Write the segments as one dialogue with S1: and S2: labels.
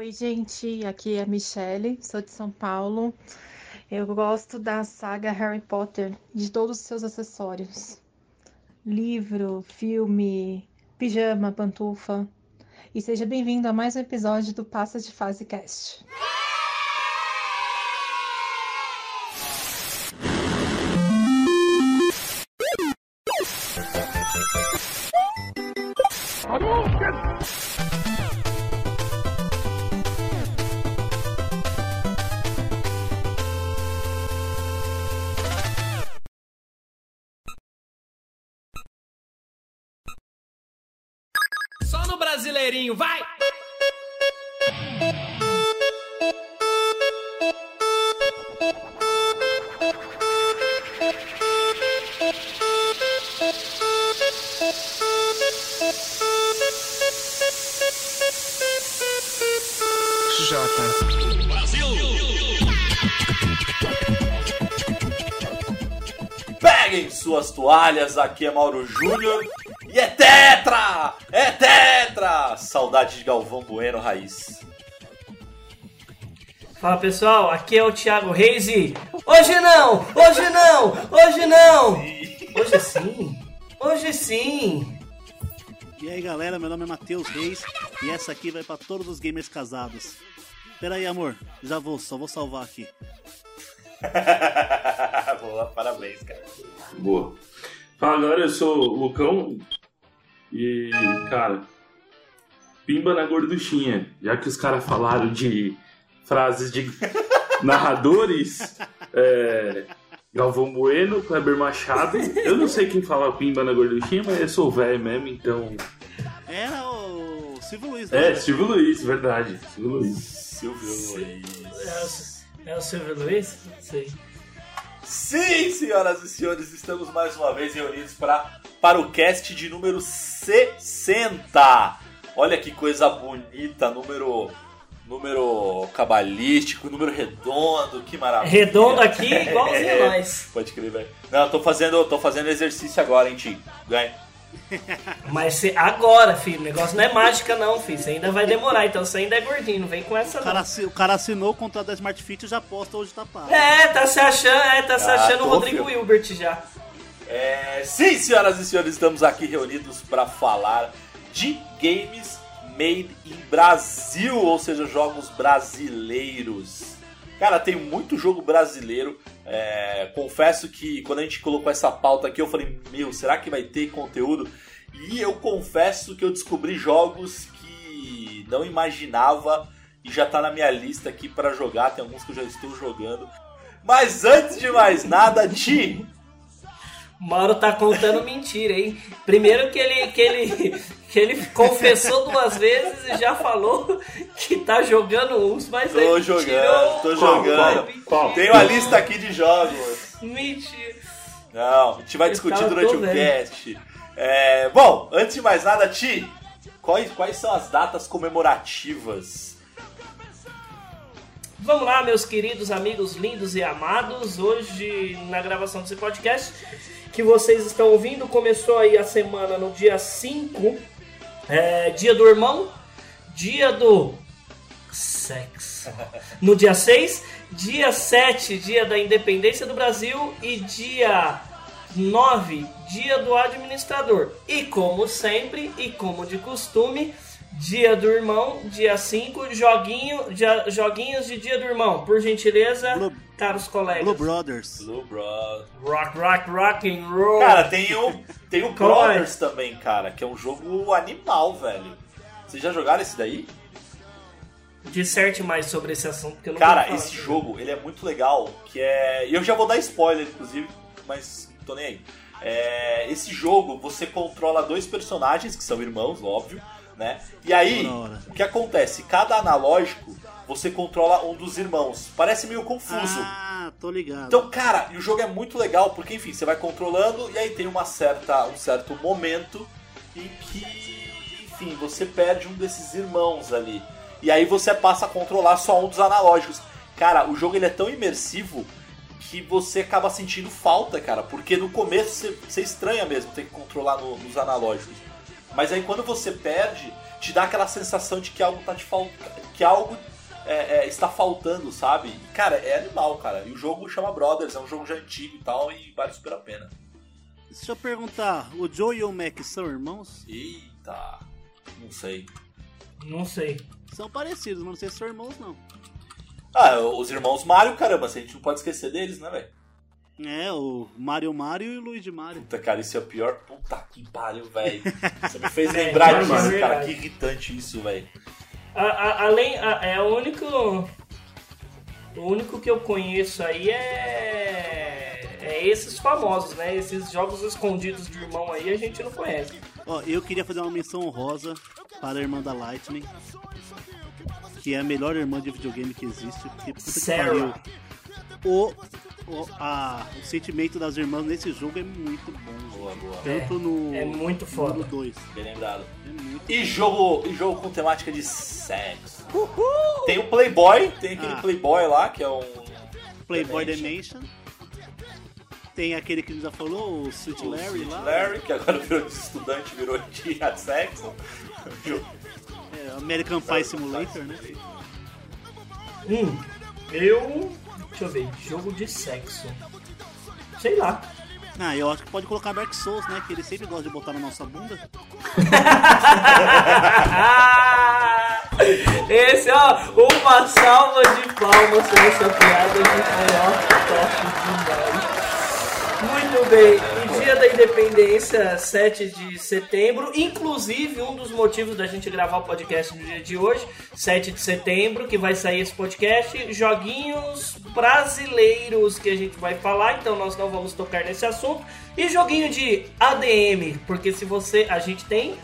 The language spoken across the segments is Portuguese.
S1: Oi, gente, aqui é a Michelle, sou de São Paulo. Eu gosto da saga Harry Potter, de todos os seus acessórios: livro, filme, pijama, pantufa. E seja bem-vindo a mais um episódio do Passa de Fase Cast.
S2: Toalhas, aqui é Mauro Júnior. E é tetra! É tetra! Saudade de Galvão Bueno Raiz.
S3: Fala pessoal, aqui é o Thiago Reis e. Hoje não! Hoje não! Hoje não! Hoje sim! Hoje sim!
S4: E aí galera, meu nome é Matheus Reis e essa aqui vai pra todos os gamers casados. Pera aí, amor, já vou, só vou salvar aqui.
S2: Boa, parabéns, cara.
S5: Boa. Fala galera, eu sou o Lucão e, cara, pimba na gorduchinha. Já que os caras falaram de frases de narradores, é, Galvão Bueno, Kleber Machado. Eu não sei quem fala pimba na gorduchinha, mas eu sou velho mesmo, então.
S4: Era o Silvio Luiz, né?
S5: É, Silvio Luiz, verdade. Silvio Luiz.
S2: Silvio Luiz.
S3: É o Silvio Luiz? Não sei.
S2: Sim, senhoras e senhores, estamos mais uma vez reunidos pra, para o cast de número 60. Olha que coisa bonita, número número cabalístico, número redondo, que maravilha.
S3: Redondo aqui, igualzinho a nós.
S2: Pode crer, velho. Não, eu tô fazendo, tô fazendo exercício agora, hein, Tim? Ganha.
S3: Mas cê- agora, filho, o negócio não é mágica, não, filho. Você ainda vai demorar, então você ainda é gordinho, não vem com essa
S4: O
S3: não.
S4: cara, assi- o cara assinou o contrato da Smart Fit e já posta hoje tá pago.
S3: É, tá se achando, é, tá se
S2: Ah,
S3: achando o Rodrigo
S2: filho.
S3: Hilbert já.
S2: É, sim, senhoras e senhores, estamos aqui reunidos para falar de games made in Brasil, ou seja, jogos brasileiros. Cara, tem muito jogo brasileiro. É, confesso que quando a gente colocou essa pauta aqui, eu falei, meu, será que vai ter conteúdo? E eu confesso que eu descobri jogos que não imaginava e já tá na minha lista aqui para jogar. Tem alguns que eu já estou jogando. Mas antes de mais nada, Ti,
S3: Mauro tá contando mentira, hein? Primeiro que ele, que ele, que ele confessou duas vezes e já falou que tá jogando uns, mas
S2: Tô
S3: ele
S2: jogando,
S3: tirou-
S2: tô jogando.
S5: Qual?
S2: Tenho a lista aqui de jogos.
S3: Mentira.
S2: Não, a gente vai
S3: Eu
S2: discutir durante o cast. É, bom, antes de mais nada, Ti, quais, quais são as datas comemorativas?
S3: Vamos lá, meus queridos amigos lindos e amados. Hoje, na gravação desse podcast que vocês estão ouvindo, começou aí a semana no dia 5, é, dia do irmão, dia do sexo. No dia 6, dia 7, dia da independência do Brasil e dia 9, dia do administrador. E como sempre, e como de costume, dia do irmão, dia 5, joguinho, dia- joguinhos de dia do irmão. Por gentileza, caros colegas.
S4: Blue Brothers.
S2: Blue Brothers.
S3: Rock, rock, rock and roll.
S2: Cara, tem o, tem o
S3: é?
S2: Brothers também, cara, que é um jogo animal, velho. Vocês já jogaram esse daí?
S3: Disserte mais sobre esse assunto, porque eu não
S2: Cara,
S3: vou falar
S2: esse
S3: sobre
S2: jogo, ele é muito legal, que é... E eu já vou dar spoiler, inclusive, mas não tô nem aí. É, Esse jogo, você controla dois personagens, que são irmãos, óbvio, né? E aí, o que acontece? Cada analógico, você controla um dos irmãos. Parece meio confuso.
S4: Ah, tô ligado.
S2: Então, cara, e o jogo é muito legal, porque, enfim, você vai controlando e aí tem uma certa, um certo momento em que, enfim, você perde um desses irmãos ali. E aí você passa a controlar só um dos analógicos. Cara, o jogo ele é tão imersivo que você acaba sentindo falta, cara, porque no começo você, você estranha mesmo ter que controlar no- nos analógicos. Mas aí quando você perde, te dá aquela sensação de que algo tá te faltando, que algo é, é, está faltando, sabe? Cara, é animal, cara. E o jogo chama Brothers, é um jogo já antigo e tal, e vale super a pena.
S4: Deixa eu perguntar, o Joe e o Mac são irmãos?
S2: Eita, não sei.
S3: Não sei.
S4: São parecidos, mas não sei se são irmãos, não.
S2: Ah, os irmãos Mario, caramba, a gente não pode esquecer deles, né, velho?
S4: É, o Mario Mario e o Luigi Mario.
S2: Puta, cara, isso é o pior. Puta que pariu, velho. Você me fez lembrar
S3: É,
S2: disso,
S3: é
S2: cara. Que irritante isso, velho.
S3: A- a- além, a- é o único. O único que eu conheço aí é. É esses famosos, né? Esses jogos escondidos de irmão aí a gente não conhece.
S4: Ó, eu queria fazer uma menção honrosa para a irmã da Lightning, que é a melhor irmã de videogame que existe. Porque puta que pariu. O, o, a, o sentimento das irmãs nesse jogo é muito bom.
S2: Boa, boa.
S4: Tanto no
S3: é muito foda.
S4: no 2.
S2: Bem lembrado.
S4: É muito
S2: E jogo, e jogo com temática de sexo. Tem o Playboy, tem aquele
S4: Ah.
S2: Playboy lá, que é um.
S4: Playboy
S2: Dimension.
S4: Dimension. Tem aquele que já falou, o Sweet
S2: o
S4: Larry
S2: Sweet
S4: lá.
S2: Larry, que agora virou de estudante, virou de sexo.
S4: É, American Pie Simulator, né?
S3: Hum, eu. Deixa eu ver, jogo de sexo. Sei lá.
S4: Ah, eu acho que pode colocar Dark Souls, né? Que ele sempre gosta de botar na nossa bunda.
S3: Esse, ó, uma salva de palmas pra essa piada que foi ó, top demais. Muito bem, dia da independência, 7 de setembro, inclusive um dos motivos da gente gravar o podcast no dia de hoje, 7 de setembro, que vai sair esse podcast, joguinhos brasileiros que a gente vai falar, então nós não vamos tocar nesse assunto, e joguinho de ADM, porque se você, a gente tem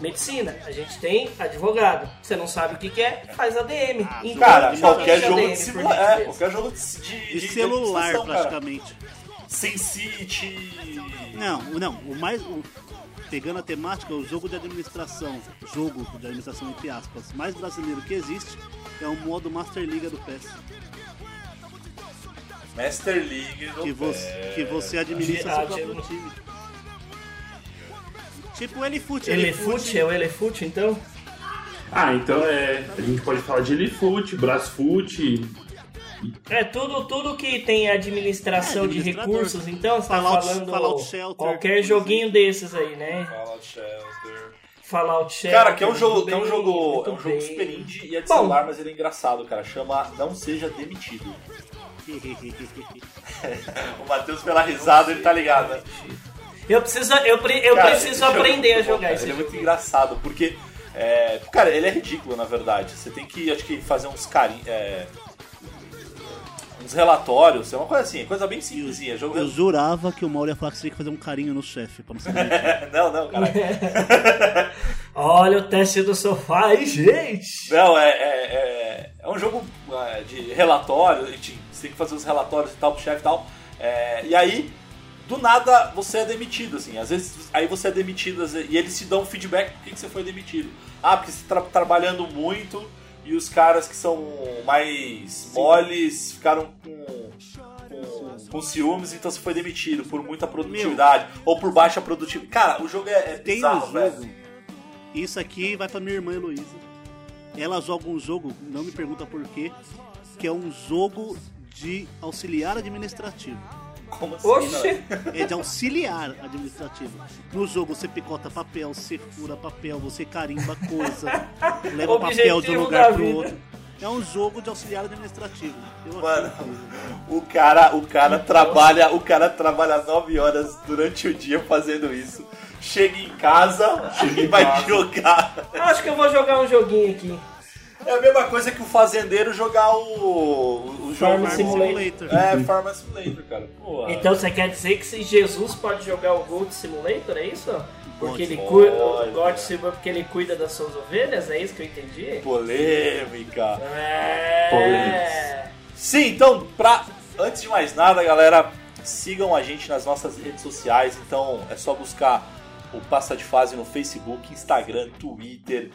S3: medicina, a gente tem advogado. Você não sabe o que, que é, faz ADM. Então,
S2: Cara, qualquer jogo
S3: ADM,
S2: de. É, qualquer jogo de, de,
S4: De
S2: de
S4: celular, praticamente.
S2: Sin City.
S4: Não, não, o mais. o- pegando a temática, o jogo de administração, jogo de administração entre aspas, mais brasileiro que existe é o modo Master Liga do PES.
S2: Master League do
S4: Que você, que você administra seu próprio time. Tipo o Elefute.
S3: Elefute, é o Elefute, então?
S5: Ah, então é. A gente pode falar de Elifoot, Brasfoot.
S3: É tudo, tudo que tem administração
S4: É,
S3: de recursos, então você tá
S4: Fallout-
S3: falando
S4: Fallout Shelter,
S3: qualquer joguinho desses aí, né?
S2: Fallout Shelter.
S3: Fallout Shelter.
S2: Cara, que é um jogo,
S3: muito
S2: que é um
S3: bem,
S2: jogo, é um jogo
S3: bem.
S2: super indie e é de
S3: Bom.
S2: celular, mas ele é engraçado, cara. Chama Não Seja Demitido. O Matheus pela risada, ele tá ligado, né?
S3: Eu preciso, eu, pre- eu
S2: Cara,
S3: preciso
S2: jogo é
S3: aprender a
S2: bom,
S3: jogar
S2: cara.
S3: esse
S2: Ele é
S3: jogo.
S2: muito engraçado, porque. é, cara, ele é ridículo, na verdade. Você tem que, acho que, fazer uns carinhos. Uns relatórios, é uma coisa assim, coisa bem simplesinha. Jogo
S4: Eu jurava que o Mauro ia falar que você tinha que fazer um carinho no chefe pra não ser.
S2: Não, não, cara.
S3: Olha o teste do sofá aí, gente!
S2: Não, é, é, é, é um jogo é, de relatório, e você tem que fazer os relatórios e tal pro chefe e tal. É, e aí, do nada, você é demitido, assim. Às vezes, aí você é demitido às vezes, e eles te dão um feedback por que que você foi demitido. Ah, porque você tá trabalhando muito e os caras que são mais moles ficaram com, com, com ciúmes, então você foi demitido por muita produtividade ou por baixa produtividade. Cara, o jogo é, é
S4: Tem
S2: bizarro,
S4: um
S2: velho.
S4: Isso aqui vai pra minha irmã Heloísa. Ela joga um jogo, não me pergunta por quê, que é um jogo de auxiliar administrativo.
S2: Como assim, velho?
S4: É de auxiliar administrativo. No jogo você picota papel, você fura papel, você carimba coisa, leva papel de um lugar pro
S3: vida.
S4: outro. É um jogo de auxiliar administrativo. Eu
S2: Mano. O cara, o cara trabalha, o cara trabalha 9 horas durante o dia fazendo isso. Chega em casa e
S5: em
S2: vai
S5: casa.
S2: jogar.
S3: Acho que eu vou jogar um joguinho aqui.
S2: É a mesma coisa que o fazendeiro jogar o, o jogo
S3: Farm
S4: Simulator.
S2: É, Farm Simulator, cara. Porra.
S3: Então você quer dizer que se Jesus pode jogar o Gold Simulator, é isso? Porque ele cuida, o God. Simulator porque ele cuida das suas ovelhas, é isso que eu entendi?
S2: Polêmica.
S3: É.
S5: Polêmicas.
S2: Sim, então, pra, antes de mais nada, galera, sigam a gente nas nossas redes sociais. Então, é só buscar o Passa de Fase no Facebook, Instagram, Twitter,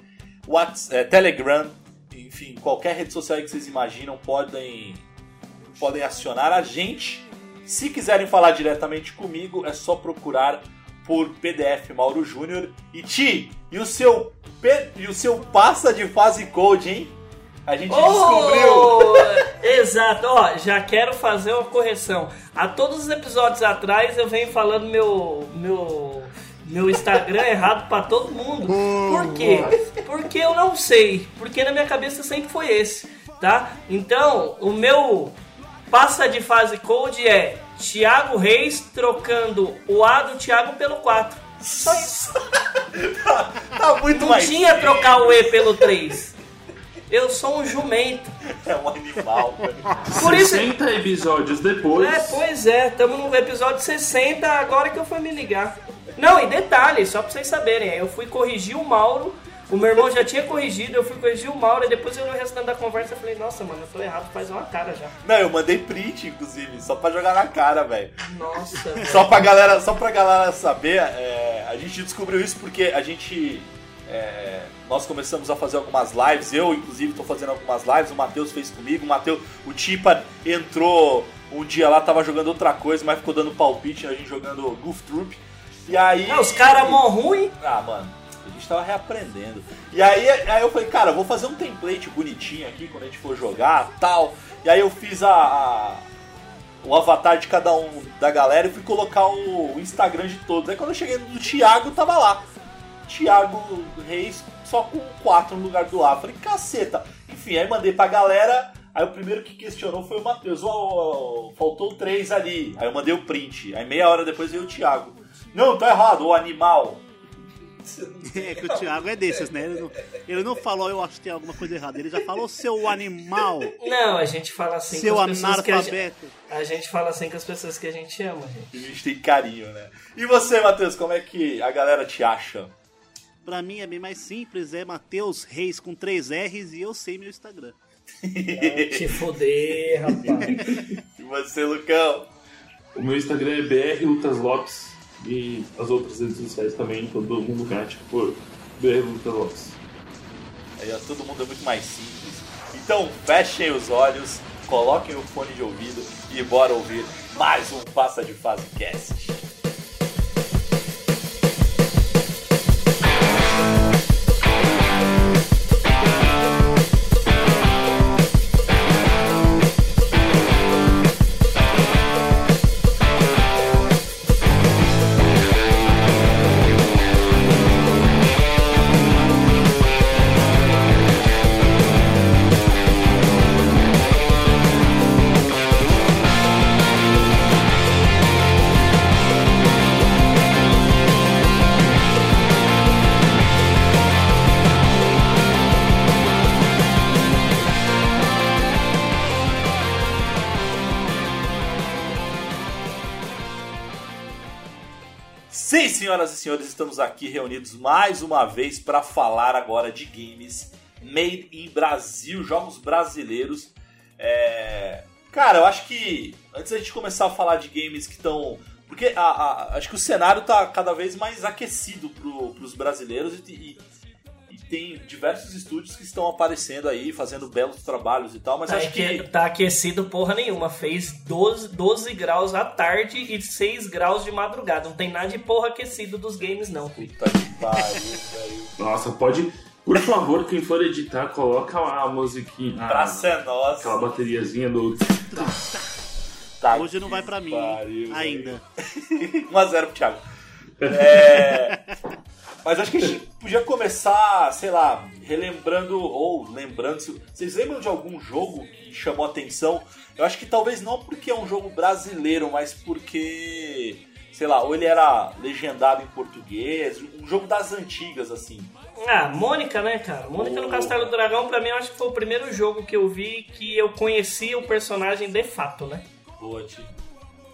S2: Whats, é, Telegram, enfim, qualquer rede social que vocês imaginam, podem, podem acionar a gente. Se quiserem falar diretamente comigo, é só procurar por PDF Mauro Júnior. E Ti, e o seu, e o seu Passa de Fase Code, hein? A gente descobriu.
S3: Oh, exato, ó, já quero fazer uma correção. A todos os episódios atrás eu venho falando meu meu meu Instagram errado pra todo mundo. Por quê? Porque eu não sei, porque na minha cabeça sempre foi esse, tá? Então, o meu passa de fase code é Thiago Reis trocando o A do Thiago pelo 4. Só isso.
S2: Tá muito
S3: Não
S2: mais.
S3: tinha trocar o E pelo 3. Eu sou um jumento.
S2: É um animal, velho.
S3: Por isso-
S5: 60 episódios depois.
S3: É, pois é, estamos no episódio 60, agora que eu fui me ligar. Não, e detalhe, só pra vocês saberem, eu fui corrigir o Mauro, o meu irmão já tinha corrigido, eu fui corrigir o Mauro, e depois eu no restante da conversa eu falei, nossa, mano, eu tô errado, faz uma cara já.
S2: Não, eu mandei print, inclusive, só pra jogar na cara, velho.
S3: Nossa.
S2: Só pra galera, só pra galera saber, é, a gente descobriu isso porque a gente. É, nós começamos a fazer algumas lives, eu inclusive tô fazendo algumas lives, o Matheus fez comigo, o Matheus, o Tipa entrou um dia lá, tava jogando outra coisa, mas ficou dando palpite, a gente jogando Goof Troop. E aí.
S3: Ah, os caras mó ruim.
S2: Ah, mano, a gente tava reaprendendo. E aí, aí eu falei, cara, vou fazer um template bonitinho aqui quando a gente for jogar tal. E aí eu fiz a, a- o avatar de cada um da galera e fui colocar o, Instagram de todos. Aí quando eu cheguei no Thiago, tava lá. Thiago Reis só com 4 no lugar do A. Falei, caceta. Enfim, aí mandei pra galera. Aí o primeiro que questionou foi o Matheus. Ó, faltou três ali. Aí eu mandei o print. Aí meia hora depois veio o Thiago. Não, tá errado, o animal.
S4: É que o Thiago é desses, né? Ele não, ele não falou, eu acho que tem alguma coisa errada. Ele já falou, seu animal,
S3: Não, a gente fala assim
S4: seu
S3: com as pessoas que a gente,
S4: analfabeto.
S3: a gente fala assim com as pessoas que a gente ama, gente.
S2: A gente tem carinho, né? E você, Matheus, como é que a galera te acha?
S4: Pra mim é bem mais simples, é Matheus Reis com três R's e eu sei meu Instagram.
S3: Te foder, rapaz.
S2: E você, Lucão?
S5: O meu Instagram é BR Lucas Lopes e as outras redes sociais também, todo mundo cate por BR Lucas Lopes.
S2: Aí, ó, todo mundo é muito mais simples. Então, fechem os olhos, coloquem o fone de ouvido e bora ouvir mais um Passa de Fase Cast. Senhoras e senhores, estamos aqui reunidos mais uma vez para falar agora de games made in Brasil, jogos brasileiros. É, Cara, eu acho que antes da gente começar a falar de games que estão. Porque a- a- acho que o cenário tá cada vez mais aquecido pro, pros brasileiros e- e tem diversos estúdios que estão aparecendo aí, fazendo belos trabalhos e tal, mas
S3: Tá,
S2: acho que.
S3: tá aquecido porra nenhuma. Fez 12, 12 graus à tarde e 6 graus de madrugada. Não tem nada de porra aquecido dos games, não.
S2: Puta que pariu, velho.
S5: Nossa, pode. Por favor, quem for editar, coloca a musiquinha. a-
S2: Praça é nossa.
S5: Aquela bateriazinha do.
S2: Tá
S4: Hoje não vai pra mim,
S2: pariu,
S4: ainda.
S2: 1x0 pro Thiago. É, Mas acho que a gente podia começar, sei lá, relembrando ou lembrando. se- Vocês lembram de algum jogo que chamou atenção? Eu acho que talvez não porque é um jogo brasileiro, mas porque, sei lá, ou ele era legendado em português, um jogo das antigas, assim.
S3: Ah, Mônica, né, cara? Mônica no
S2: Oh.
S3: Castelo do Dragão, pra mim, eu acho que foi o primeiro jogo que eu vi que eu conhecia o personagem de fato, né?
S2: Boa, Ti.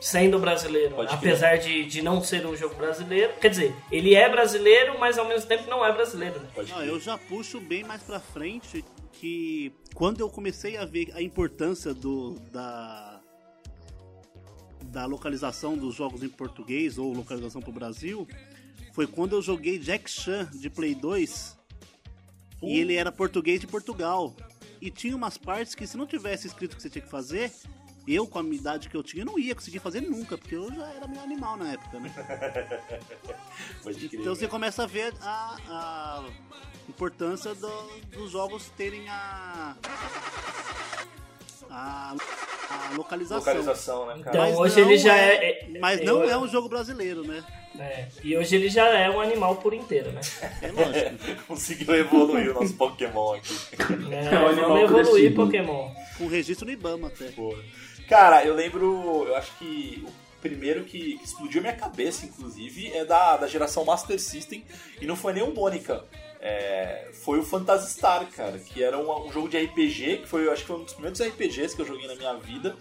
S3: Sendo brasileiro.
S2: Pode crer.
S3: apesar de, de não ser um jogo brasileiro. Quer dizer, ele é brasileiro, mas ao mesmo tempo não é brasileiro, né?
S2: Pode
S4: Não,
S2: crer.
S4: eu já puxo bem mais pra frente que quando eu comecei a ver a importância do da da localização dos jogos em português ou localização pro Brasil, foi quando eu joguei Jack Chan de Play 2 e ele era português de Portugal. E tinha umas partes que se não tivesse escrito o que você tinha que fazer, eu com a idade que eu tinha, não ia conseguir fazer nunca, porque eu já era meio animal na época, né?
S2: Pode crer.
S4: Então você começa a ver a, a importância do- dos jogos terem a, a, a localização.
S2: Localização, né, cara?
S3: Então,
S4: Mas
S3: hoje ele já é- é-
S4: Mas
S3: é-
S4: não
S3: eu-
S4: é um jogo brasileiro, né?
S3: É, e hoje ele já é um animal por inteiro, né?
S4: É lógico.
S2: Conseguiu evoluir o nosso Pokémon aqui.
S3: É,
S5: É um animal
S3: vamos evoluir
S5: crescido.
S3: Pokémon.
S4: Com registro no Ibama até.
S2: Porra. Cara, eu lembro, eu acho que o primeiro que, que explodiu minha cabeça, inclusive, é da, da geração Master System, e não foi nem o Mônica. É, foi o Phantasy Star, cara, que era um, um jogo de RPG, que foi, eu acho que foi um dos primeiros RPGs que eu joguei na minha vida,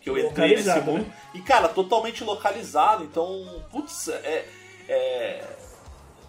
S2: que eu entrei nesse mundo.
S3: né?
S2: E, cara, totalmente localizado, então, putz, é, é-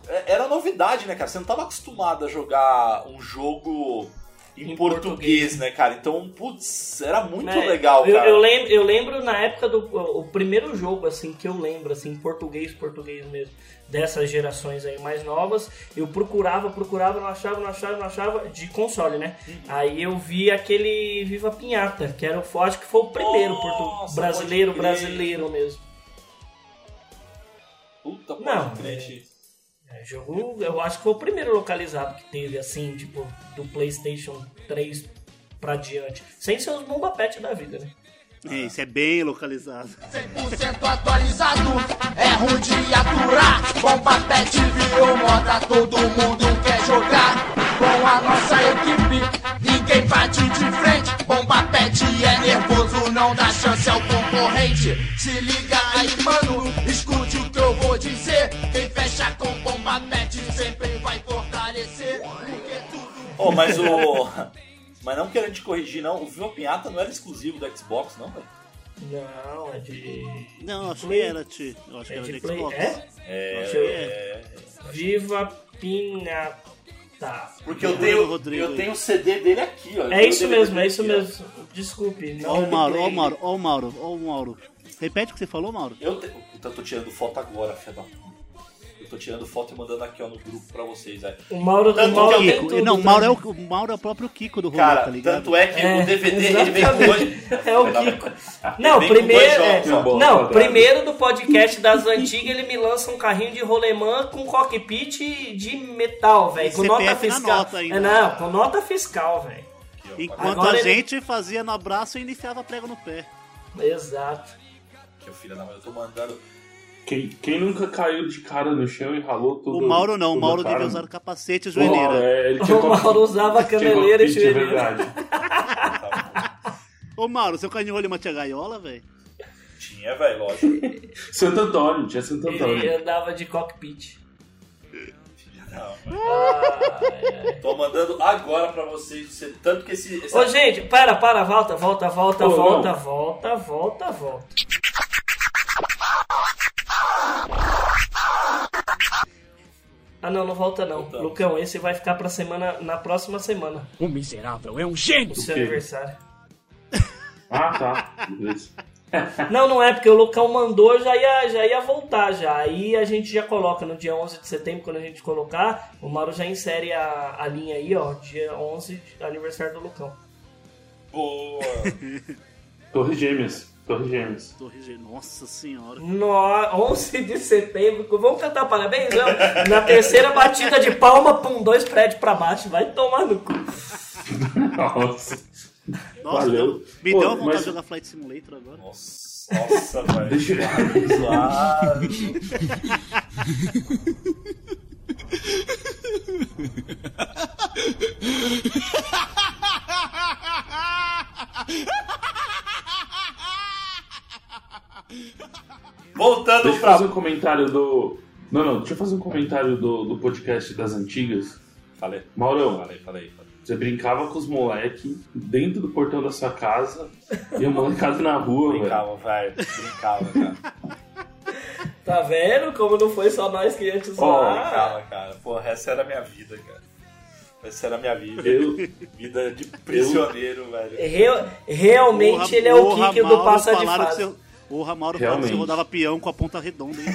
S2: é- era novidade, né, cara? Você não tava acostumado a jogar um jogo em,
S3: Em
S2: português,
S3: português.
S2: né, cara? Então, putz, era muito
S3: É,
S2: legal,
S3: eu,
S2: cara.
S3: eu lembro, eu lembro na época do o primeiro jogo assim que eu lembro assim, português, português mesmo, dessas gerações aí mais novas, eu procurava, procurava, não achava, não achava, não achava de console, né?
S2: Uhum.
S3: Aí eu vi aquele Viva Pinhata, que era o acho que foi o primeiro
S2: Nossa,
S3: brasileiro, brasileiro mesmo.
S2: Puta,
S3: Não. É, jogo, eu acho que foi o primeiro localizado que teve assim, tipo, do PlayStation 3 pra diante, sem ser os bomba pet da vida, né?
S4: É, isso é bem localizado.
S6: 100% atualizado, é ruim de aturar. Bomba pet virou moda, todo mundo quer jogar. Com a nossa equipe, ninguém bate de frente. Bomba pet é nervoso, não dá chance ao concorrente. Se liga aí, mano, escute o que eu vou dizer. Quem pet sempre vai fortalecer. Porque tudo
S2: Oh, mas o. mas não querendo te corrigir, não. O Viva Pinhata não era exclusivo do Xbox, não, velho?
S3: Não, é de.
S4: Não, acho que
S3: Play.
S4: era, Ti. Eu acho que
S3: É
S4: era
S3: de
S4: de
S3: Play.
S4: Xbox.
S3: É?
S2: É.
S4: Acho que é.
S3: Viva Pinata.
S2: Porque eu tenho,
S4: Rodrigo.
S2: eu tenho o CD dele aqui, ó.
S3: É isso mesmo, é isso
S2: aqui, ó.
S3: mesmo. Desculpe.
S4: Ó
S3: Não
S4: o Mauro, ó o Mauro, ó o Mauro, ó o Mauro. Repete o que você falou, Mauro.
S2: Eu, te... Eu tô tirando foto agora, filha da puta. Tô tirando foto e mandando aqui ó, no grupo pra vocês, velho.
S3: O Mauro, o
S2: Tanto
S3: Mauro
S2: que
S4: Kiko.
S3: tudo,
S4: não, o
S3: tá?
S4: Mauro é o, o Mauro é o próprio Kiko do rolê,
S2: Cara,
S4: tá ligado?
S2: tanto é que
S3: É,
S2: o DVD ele vem com dois.
S3: É o Kiko. Não, primeiro, é,
S2: jogos,
S3: não,
S5: Quadrado.
S3: primeiro do podcast das antigas ele me lança um carrinho de rolemã com cockpit de metal, velho, com nota
S4: CPF na
S3: fiscal.
S4: nota ainda.
S3: É, não, com nota fiscal, velho.
S4: Enquanto
S3: Agora
S4: a
S3: ele-
S4: gente fazia no abraço e enfiava prego no pé.
S3: Exato.
S2: Que o filho da mãe, eu tô mandando.
S5: Quem, quem nunca caiu de cara no chão e ralou tudo?
S4: O Mauro não, o Mauro devia usar capacete e joelheira.
S5: é, ele
S3: O Mauro usava
S5: tinha
S3: caneleira e
S5: é
S3: joelheira.
S5: verdade.
S4: Ô Mauro, seu carrinho rolê tinha gaiola, velho?
S2: Tinha, velho, lógico.
S5: Santo Antônio, tinha Santo
S3: Ele
S5: Antônio.
S3: andava de cockpit.
S2: Não,
S3: Ah, é.
S2: tô mandando agora pra vocês. você- Tanto que esse. esse-
S3: Ô, gente, para, para, volta, volta, volta,
S5: Ô,
S3: volta,
S5: não.
S3: volta, volta, volta. Ah, não, não volta não.
S2: Voltamos.
S3: Lucão, esse vai ficar pra semana, na próxima semana,
S7: O miserável é um gênio.
S3: o seu aniversário.
S5: Ah, tá. Beleza.
S3: Não, não é, porque o Lucão mandou, já ia, já ia voltar já. Aí a gente já coloca no dia 11 de setembro, quando a gente colocar, o Mauro já insere a, a linha aí, ó, dia 11, aniversário do Lucão.
S2: Boa.
S5: Torre Gêmeas. Torre Gêmeas.
S4: Torre G, nossa senhora.
S3: No 11 de setembro, vamos cantar parabéns, não? Na terceira batida de palma, pum, dois prédios pra baixo, vai tomar no cu.
S5: Nossa.
S4: Nossa,
S5: Valeu.
S4: deu- me
S5: Pô,
S4: deu uma vontade
S5: mas-
S4: de jogar Flight Simulator agora.
S2: Nossa, nossa, velho.
S5: Deixa eu...
S2: Suave. Voltando
S5: Deixa eu
S2: pra.
S5: fazer um comentário do... Não, não, deixa eu fazer um comentário do, do podcast das antigas.
S2: Falei.
S5: Maurão,
S2: Falei, falei, falei.
S5: você brincava com os moleque dentro do portão da sua casa e a molecada na rua, velho.
S2: Brincava, velho. Brincava, cara.
S3: Tá vendo como não foi só nós que ia te zoar?
S2: Brincava, cara. Porra, essa era a minha vida, cara. Essa era a minha vida.
S5: Eu,
S2: Vida de prisioneiro, velho.
S3: Real- realmente
S4: Porra,
S3: ele é o
S4: porra,
S3: Kiko do passa de fase.
S4: Porra, Mauro, que você
S5: Realmente.
S4: rodava peão com a ponta redonda, hein,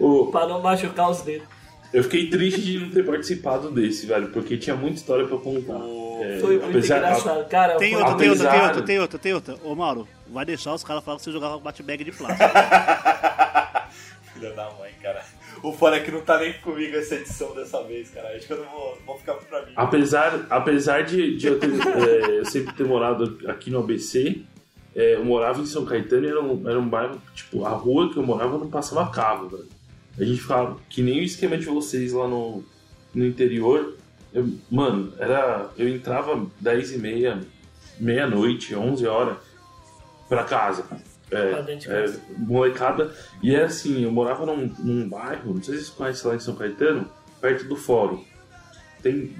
S5: ô,
S3: Pra não machucar os dedos.
S5: eu fiquei triste de não ter participado desse, velho, porque tinha muita história pra contar. É,
S3: Foi muito
S5: apesar-
S3: engraçado. Cara,
S4: Tem outra, tem outra, tem outra, tem outra, tem outra. Ô, Mauro, vai deixar os caras falar que você jogava bate-bag de plástico.
S2: Filha da mãe, cara. O fora é que não tá nem comigo essa edição dessa vez, cara. Acho que eu não vou, vou ficar pra mim.
S5: Apesar, apesar de, de eu, ter, é, eu sempre ter morado aqui no ABC, é, eu morava em São Caetano e era um, era um bairro, tipo, a rua que eu morava não passava carro, velho. A gente ficava que nem o esquema de vocês lá no, no interior. Eu- mano, era. Eu entrava 10 e meia, meia-noite, 11 horas pra casa. É, é, molecada. E é assim, eu morava num, num bairro, não sei se vocês conhecem lá em São Caetano, perto do fórum. Tem.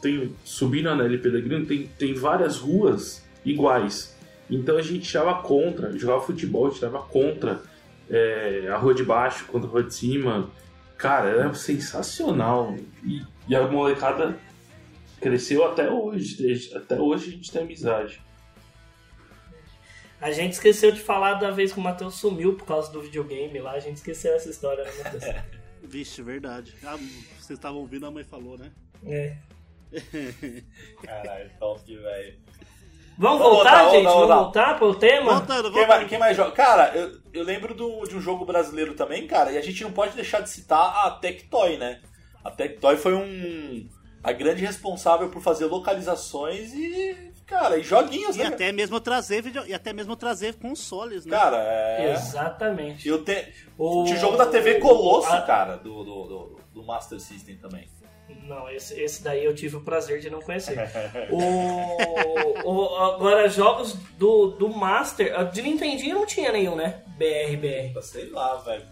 S5: tem subindo a Nelly Pellegrino, tem, tem várias ruas iguais. Então a gente tirava contra, jogava futebol, tirava contra é, a rua de baixo contra a rua de cima. Cara, era sensacional. E, e a molecada cresceu até hoje. Até hoje a gente tem amizade.
S3: A gente esqueceu de falar da vez que o Matheus sumiu por causa do videogame lá. A gente esqueceu essa história, né, Matheus?
S4: Vixe, verdade. Ah, vocês estavam ouvindo, a mãe falou, né?
S3: É.
S2: Caralho, top, velho.
S3: Vamos,
S2: Vamos
S3: voltar,
S2: voltar,
S3: gente?
S2: vamos
S3: Vamos
S2: voltar.
S3: voltar pro tema?
S4: Voltando,
S2: Quem
S4: voltando.
S2: mais, quem mais joga? Cara, eu, eu lembro do- de um jogo brasileiro também, cara, e a gente não pode deixar de citar a Tectoy, né? A Tectoy foi um. a grande responsável por fazer localizações e. Cara, e joguinhos,
S4: E
S2: né?
S4: até mesmo trazer vídeo, e até mesmo trazer consoles, né?
S2: Cara, é.
S3: Exatamente.
S2: Eu te...
S3: O-
S2: Tinha o jogo da TV Colosso,
S3: a-
S2: cara, do, do, do, do Master System também.
S3: Não, esse, esse daí eu tive o prazer de não conhecer. o, o- agora, jogos do, do Master. De Nintendinho não tinha nenhum, né? BR, BR.
S2: Sei lá, velho.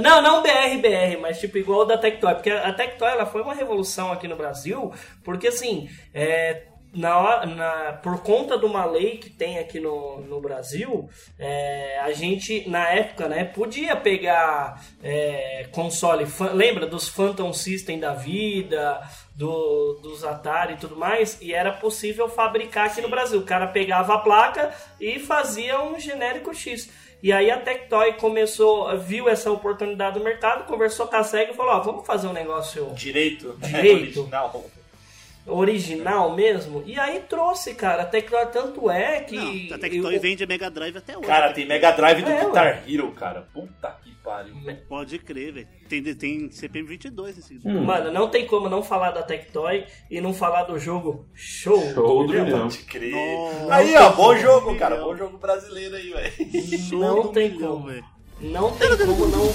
S3: Não, não BR, BR, mas tipo igual o da Tectoy. Porque a Tectoy ela foi uma revolução aqui no Brasil. Porque assim, é, na, na- por conta de uma lei que tem aqui no, no Brasil, é, a gente, na época, né, podia pegar é, console. Lembra dos Phantom System da vida, do, dos Atari e tudo mais? E era possível fabricar aqui no Brasil. O cara pegava a placa e fazia um genérico X. E aí a Tectoy começou, viu essa oportunidade do mercado, conversou com a SEGA e falou, ó, vamos fazer um negócio
S2: Direito?
S3: Direito.
S2: Original.
S3: Original mesmo. E aí trouxe, cara, a Tectoy tanto é que...
S4: Não, a Tectoy
S3: eu-
S4: vende Mega Drive até hoje.
S2: Cara, tem Mega Drive do
S3: É,
S2: Guitar Hero, cara. Puta que pariu.
S4: Pode crer, velho. Tem, tem CPM 22 nesse
S5: Hum.
S3: Mano, não tem como não falar da Tectoy e não falar do jogo Show.
S5: Show do milhão.
S2: Pode crer.
S4: Nossa,
S2: aí, ó, bom jogo, cara. Bom jogo brasileiro aí, velho.
S4: Show
S3: Não tem
S4: milhão,
S3: como.
S4: velho.
S3: Não tem como não.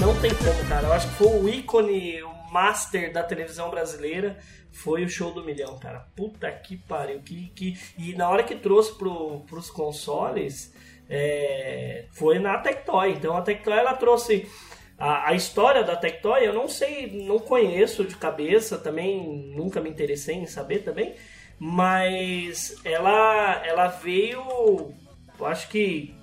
S3: Não tem como, cara. Eu acho que foi o ícone, o master da televisão brasileira. Foi o show do milhão, cara. Puta que pariu. Que, que... E na hora que trouxe pro, pros consoles, é, foi na Tectoy. Então a Tectoy ela trouxe. A, história da Tectoy eu não sei, não conheço de cabeça, também nunca me interessei em saber também. Mas ela, ela veio. Eu acho que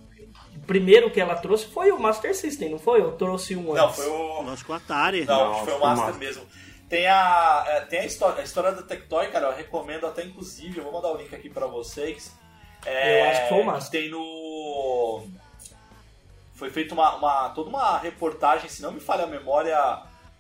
S3: primeiro que ela trouxe foi o Master System, não foi? Eu trouxe um
S2: Não,
S3: antes.
S2: foi o.
S4: Lógico, o Atari.
S2: Não,
S5: Não,
S2: acho foi o Master mesmo. Tem a, é, tem a história, a história da Tectoy, cara, eu recomendo até inclusive, eu vou mandar o link aqui pra vocês. É,
S3: Eu acho que foi o Master.
S2: Tem no. Foi feita uma, uma- toda uma reportagem, se não me falha a memória,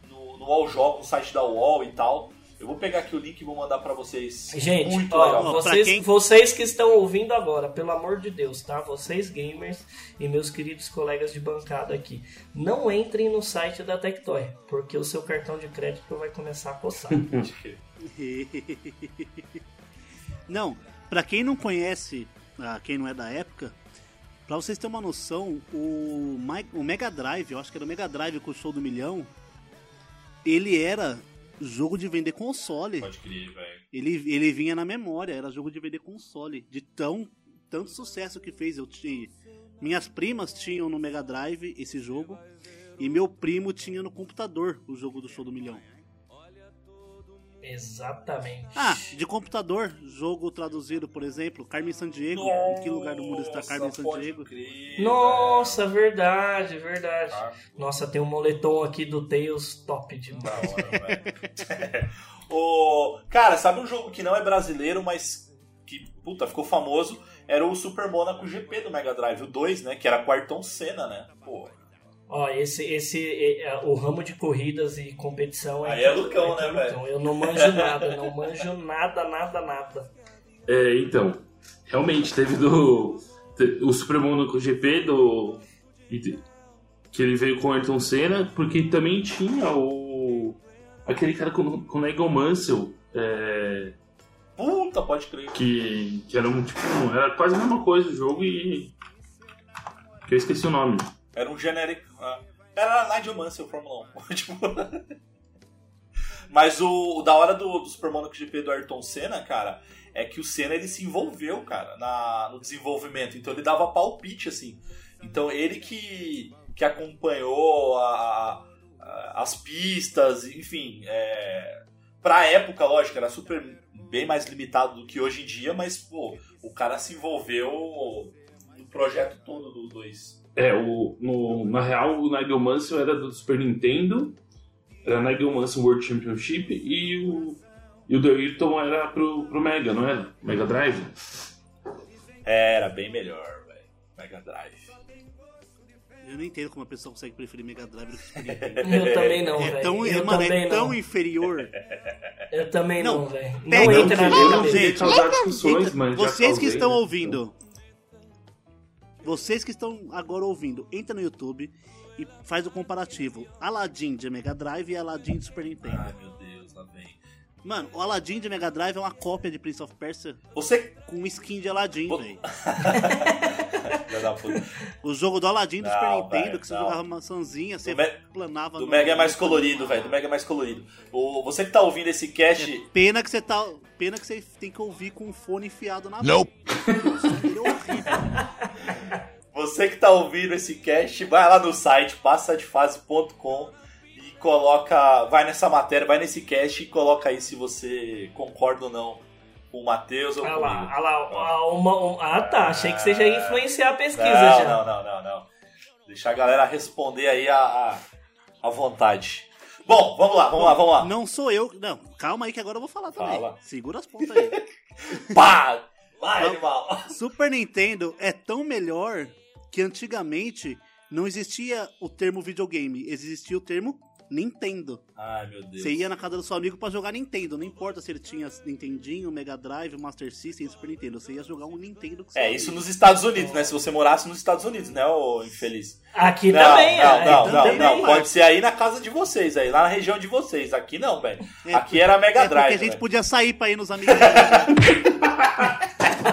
S2: no, no UOL Jogo, no site da UOL e tal. Eu vou pegar aqui o link e vou mandar pra vocês.
S3: Gente,
S2: Muito
S3: ó,
S2: legal.
S3: Vocês,
S4: quem-
S3: vocês que estão ouvindo agora, pelo amor de Deus, tá? Vocês gamers e meus queridos colegas de bancada aqui, não entrem no site da Tectoy, porque o seu cartão de crédito vai começar a coçar.
S4: Não, pra quem não conhece, quem não é da época, pra vocês terem uma noção, o Mega Drive, eu acho que era o Mega Drive com o show do milhão, ele era jogo de vender console.
S2: Pode crer, velho.
S4: Ele, ele vinha na memória, era jogo de vender console. De tão tanto sucesso que fez. Eu tinha, minhas primas tinham no Mega Drive esse jogo. E meu primo tinha no computador o jogo do Show do Milhão.
S3: Exatamente.
S4: Ah, de computador, jogo traduzido, por exemplo, Carmen Sandiego. Em que lugar do mundo está Carmen Sandiego?
S2: crer,
S3: Nossa, verdade, verdade.
S2: Ah.
S3: Nossa, tem um moletom aqui do Tails top demais.
S2: Da hora, velho. o... Cara, sabe um jogo que não é brasileiro, mas que, puta, ficou famoso? Era o Super Monaco GP do Mega Drive, o 2, né? Que era com Ayrton Senna, né? Pô,
S3: Ó, esse, esse, é, é, o ramo de corridas e competição é.
S2: Aí é Lucão,
S3: que
S2: né, velho?
S3: Eu não manjo nada, não manjo nada, nada, nada.
S5: É, então, realmente teve do. O Super Monaco GP do. que ele veio com o Ayrton Senna, porque também tinha o. aquele cara com, com o Nigel Mansell, é,
S2: Puta, pode crer.
S5: que, que era um tipo. Era quase a mesma coisa o jogo e. que eu esqueci o nome.
S2: Era um genérico. ah, Era Nigel Mansell, Fórmula 1. tipo... Mas o, o da hora do, do Super Monaco GP do Ayrton Senna, cara, é que o Senna ele se envolveu, cara, na, no desenvolvimento. Então ele dava palpite, assim. Então ele que, que acompanhou a- a- as pistas, enfim. É, pra época, lógico, era super bem mais limitado do que hoje em dia, mas, pô, o cara se envolveu no projeto todo do 2.
S5: É, o, no, na real o Nigel Mansell era do Super Nintendo, era Nigel Mansell World Championship e o, e o do Ayrton era pro, pro Mega, não era? Mega Drive?
S2: Era bem melhor, velho. Mega Drive.
S4: Eu não entendo como a pessoa consegue preferir Mega Drive do que Super Nintendo.
S3: Eu também não,
S4: É
S3: velho.
S4: tão,
S3: eu
S4: mano,
S3: também
S4: é tão
S3: não.
S4: inferior.
S3: Eu também não,
S4: Não,
S3: velho. Não
S4: pega,
S3: entra na
S4: não,
S3: minha
S4: não,
S3: cabeça.
S5: discussões, mas
S4: vocês que estão
S5: né?
S4: ouvindo, vocês que estão agora ouvindo, entra no YouTube e faz o comparativo. Aladdin de Mega Drive e Aladdin de Super Nintendo.
S2: Ai, meu Deus, lá vem.
S4: Mano, o Aladdin de Mega Drive é uma cópia de Prince of Persia
S2: Você.
S4: com skin de Aladdin, velho.
S2: Filha da puta.
S4: O jogo do Aladdin do
S2: Não,
S4: Super Nintendo, que você
S2: não.
S4: jogava maçãzinha, você
S2: Do
S4: planava
S2: Do
S4: no-
S2: Mega é mais colorido, velho. Do Mega é mais colorido. O, você que tá ouvindo esse cast.
S4: Pena que você tá. Pena que você tem que ouvir com o fone enfiado na boca. O som dele é horrível.
S2: Você que tá ouvindo esse cast, vai lá no site passadefase.com e coloca. Vai nessa matéria, vai nesse cast e coloca aí se você concorda ou não com o Matheus ou
S3: Ah
S2: comigo.
S3: lá, ah lá, ah, uma- um- ah tá, achei que você já ia influenciar a pesquisa
S2: não,
S3: já.
S2: não, não, não, não. Deixa a galera responder aí a, a, a vontade. Bom, vamos lá, vamos lá, vamos lá.
S4: Não sou eu. Não, calma aí que agora eu vou falar também.
S2: Fala.
S4: Segura as pontas aí.
S2: Pá! Vai, animal!
S4: Super Nintendo é tão melhor que antigamente não existia o termo videogame, existia o termo Nintendo.
S2: Ai, meu Deus.
S4: Você ia na casa do seu amigo pra jogar Nintendo, não importa se ele tinha Nintendinho, Mega Drive, Master System, Super Nintendo, você ia jogar um Nintendo com seu
S2: É,
S4: amigo.
S2: isso nos Estados Unidos, né? Se você morasse nos Estados Unidos, né, ô infeliz?
S3: Aqui
S2: não,
S3: também,
S2: não,
S3: é,
S2: não, não,
S3: também.
S2: não. Pode ser aí na casa de vocês, aí, lá na região de vocês. Aqui não, velho.
S4: É,
S2: Aqui era Mega
S4: É
S2: Drive.
S4: porque a gente
S2: velho.
S4: podia sair pra ir nos amigos.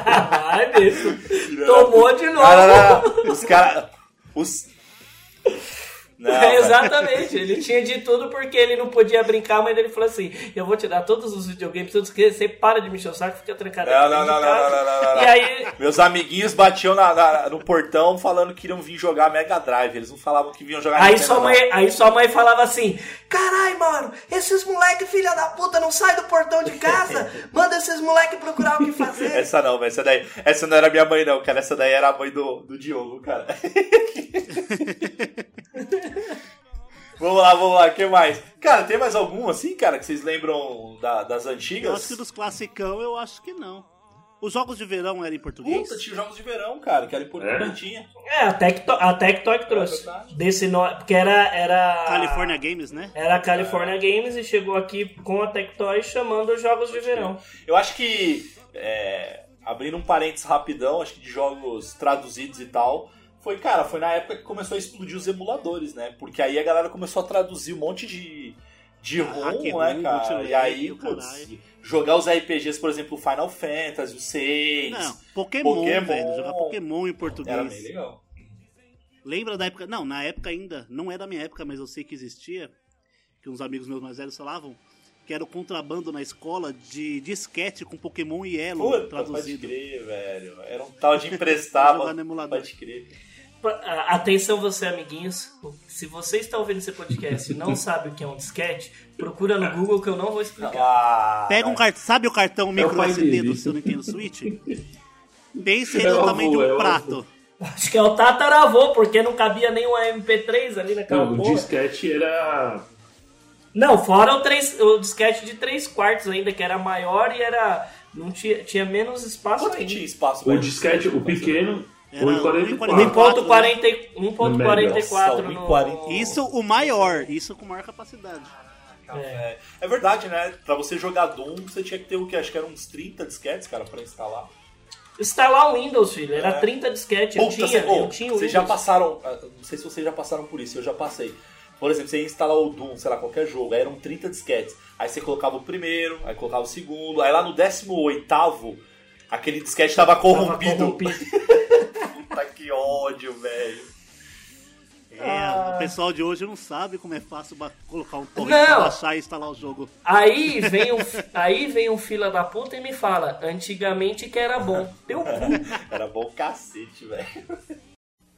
S3: Ai, bicho. Tomou de novo.
S2: Não, não, não. Os caras. Os. Não,
S3: É, exatamente, ele tinha de tudo porque ele não podia brincar, mas ele falou assim: Eu vou te dar todos os videogames, todos que você para de me encher o saco, fica trancado
S2: Não,
S3: aqui
S2: não, não, não,
S3: casa."
S2: não, não, não.
S3: E aí,
S2: Meus amiguinhos batiam na- na- no portão falando que iriam vir jogar Mega Drive. Eles não falavam que vinham jogar
S3: aí, sua mãe, aí sua mãe falava assim: Carai, mano, esses moleque filha da puta não sai do portão de casa, manda esses moleque procurar o que fazer.
S2: Essa não, velho. Essa daí. Essa não era minha mãe, não, cara. Essa daí era a mãe do, do Diogo, cara. vamos lá, vamos lá. O que mais? Cara, tem mais algum assim, cara, que vocês lembram da- das antigas?
S4: Eu acho que dos classicão, eu acho que não. Os jogos de verão eram em português?
S2: Puta, tinha jogos de verão, cara, que era em Portugal.
S5: É?
S2: Tinha.
S3: É, a Tectoy, a Tectoy que trouxe.
S2: É.
S3: Desse no... Porque era. era
S4: California Games, né?
S3: Era a California Games e chegou aqui com a Tectoy chamando os jogos de verão.
S2: Eu acho que, é, abrindo um parênteses rapidão, acho que de jogos traduzidos e tal, foi, cara, foi na época que começou a explodir os emuladores, né? Porque aí a galera começou a traduzir um monte de, de
S4: Hack
S2: ROM, né, cara? E aí, putz, jogar os RPGs, por exemplo, Final Fantasy, o 6,
S4: Não, Pokémon,
S2: Pokémon.
S4: velho. Jogar Pokémon em
S2: era bem
S4: português.
S2: legal.
S4: Lembra da época? Não, na época ainda, não é da minha época, mas eu sei que existia, que uns amigos meus mais velhos falavam, que era o contrabando na escola de disquete com Pokémon e Elo
S2: Puta, pode
S4: traduzido.
S2: crer, velho. Era um tal de
S4: Jogar no emulador.
S2: Pode crer.
S3: Atenção você, amiguinhos. Se você está ouvindo esse podcast e não sabe o que é um disquete, procura no Google que eu não vou explicar.
S2: Ah,
S4: Pega um cartão, sabe o cartão micro
S5: É
S4: SD
S5: dele.
S4: do seu Nintendo Switch? Pense ele
S5: É
S4: no
S5: o
S4: tamanho de
S5: avô,
S4: um
S5: o
S4: prato.
S3: Acho que é o tataravô, porque não cabia nenhum MP3 ali naquela
S5: Não, o
S3: porra.
S5: disquete era.
S3: Não, fora o, três, o disquete de 3 quartos ainda, que era maior e era. Não tinha, tinha menos espaço
S2: Quanto
S3: ainda.
S2: tinha espaço?
S5: O disquete, o pequeno, 1,44.
S4: 1,44.
S3: 1.44
S2: Nossa,
S3: no...
S2: 1,40.
S4: Isso o maior, isso com maior capacidade.
S2: É, é verdade, né? Pra você jogar Doom, você tinha que ter o que? Acho que eram uns 30 disquetes, cara, pra instalar.
S3: Instalar o Windows, filho. Era
S2: É.
S3: 30 disquete. Eu tinha,
S2: cê- ô,
S3: eu tinha o
S2: vocês já passaram. ah, Não sei se vocês já passaram por isso, eu já passei. Por exemplo, você ia instalar o Doom, sei lá, qualquer jogo, aí eram 30 disquetes. Aí você colocava o primeiro, aí colocava o segundo, aí lá no 18 aquele disquete tava
S3: Tava
S2: corrompido.
S3: corrompido.
S2: Puta que ódio, velho.
S4: É, o pessoal de hoje não sabe como é fácil colocar um torrent
S3: Não.
S4: pra baixar e instalar o jogo.
S3: Aí vem um, aí vem um fila da puta e me fala, antigamente que era bom. Teu cu.
S2: Era bom cacete, velho.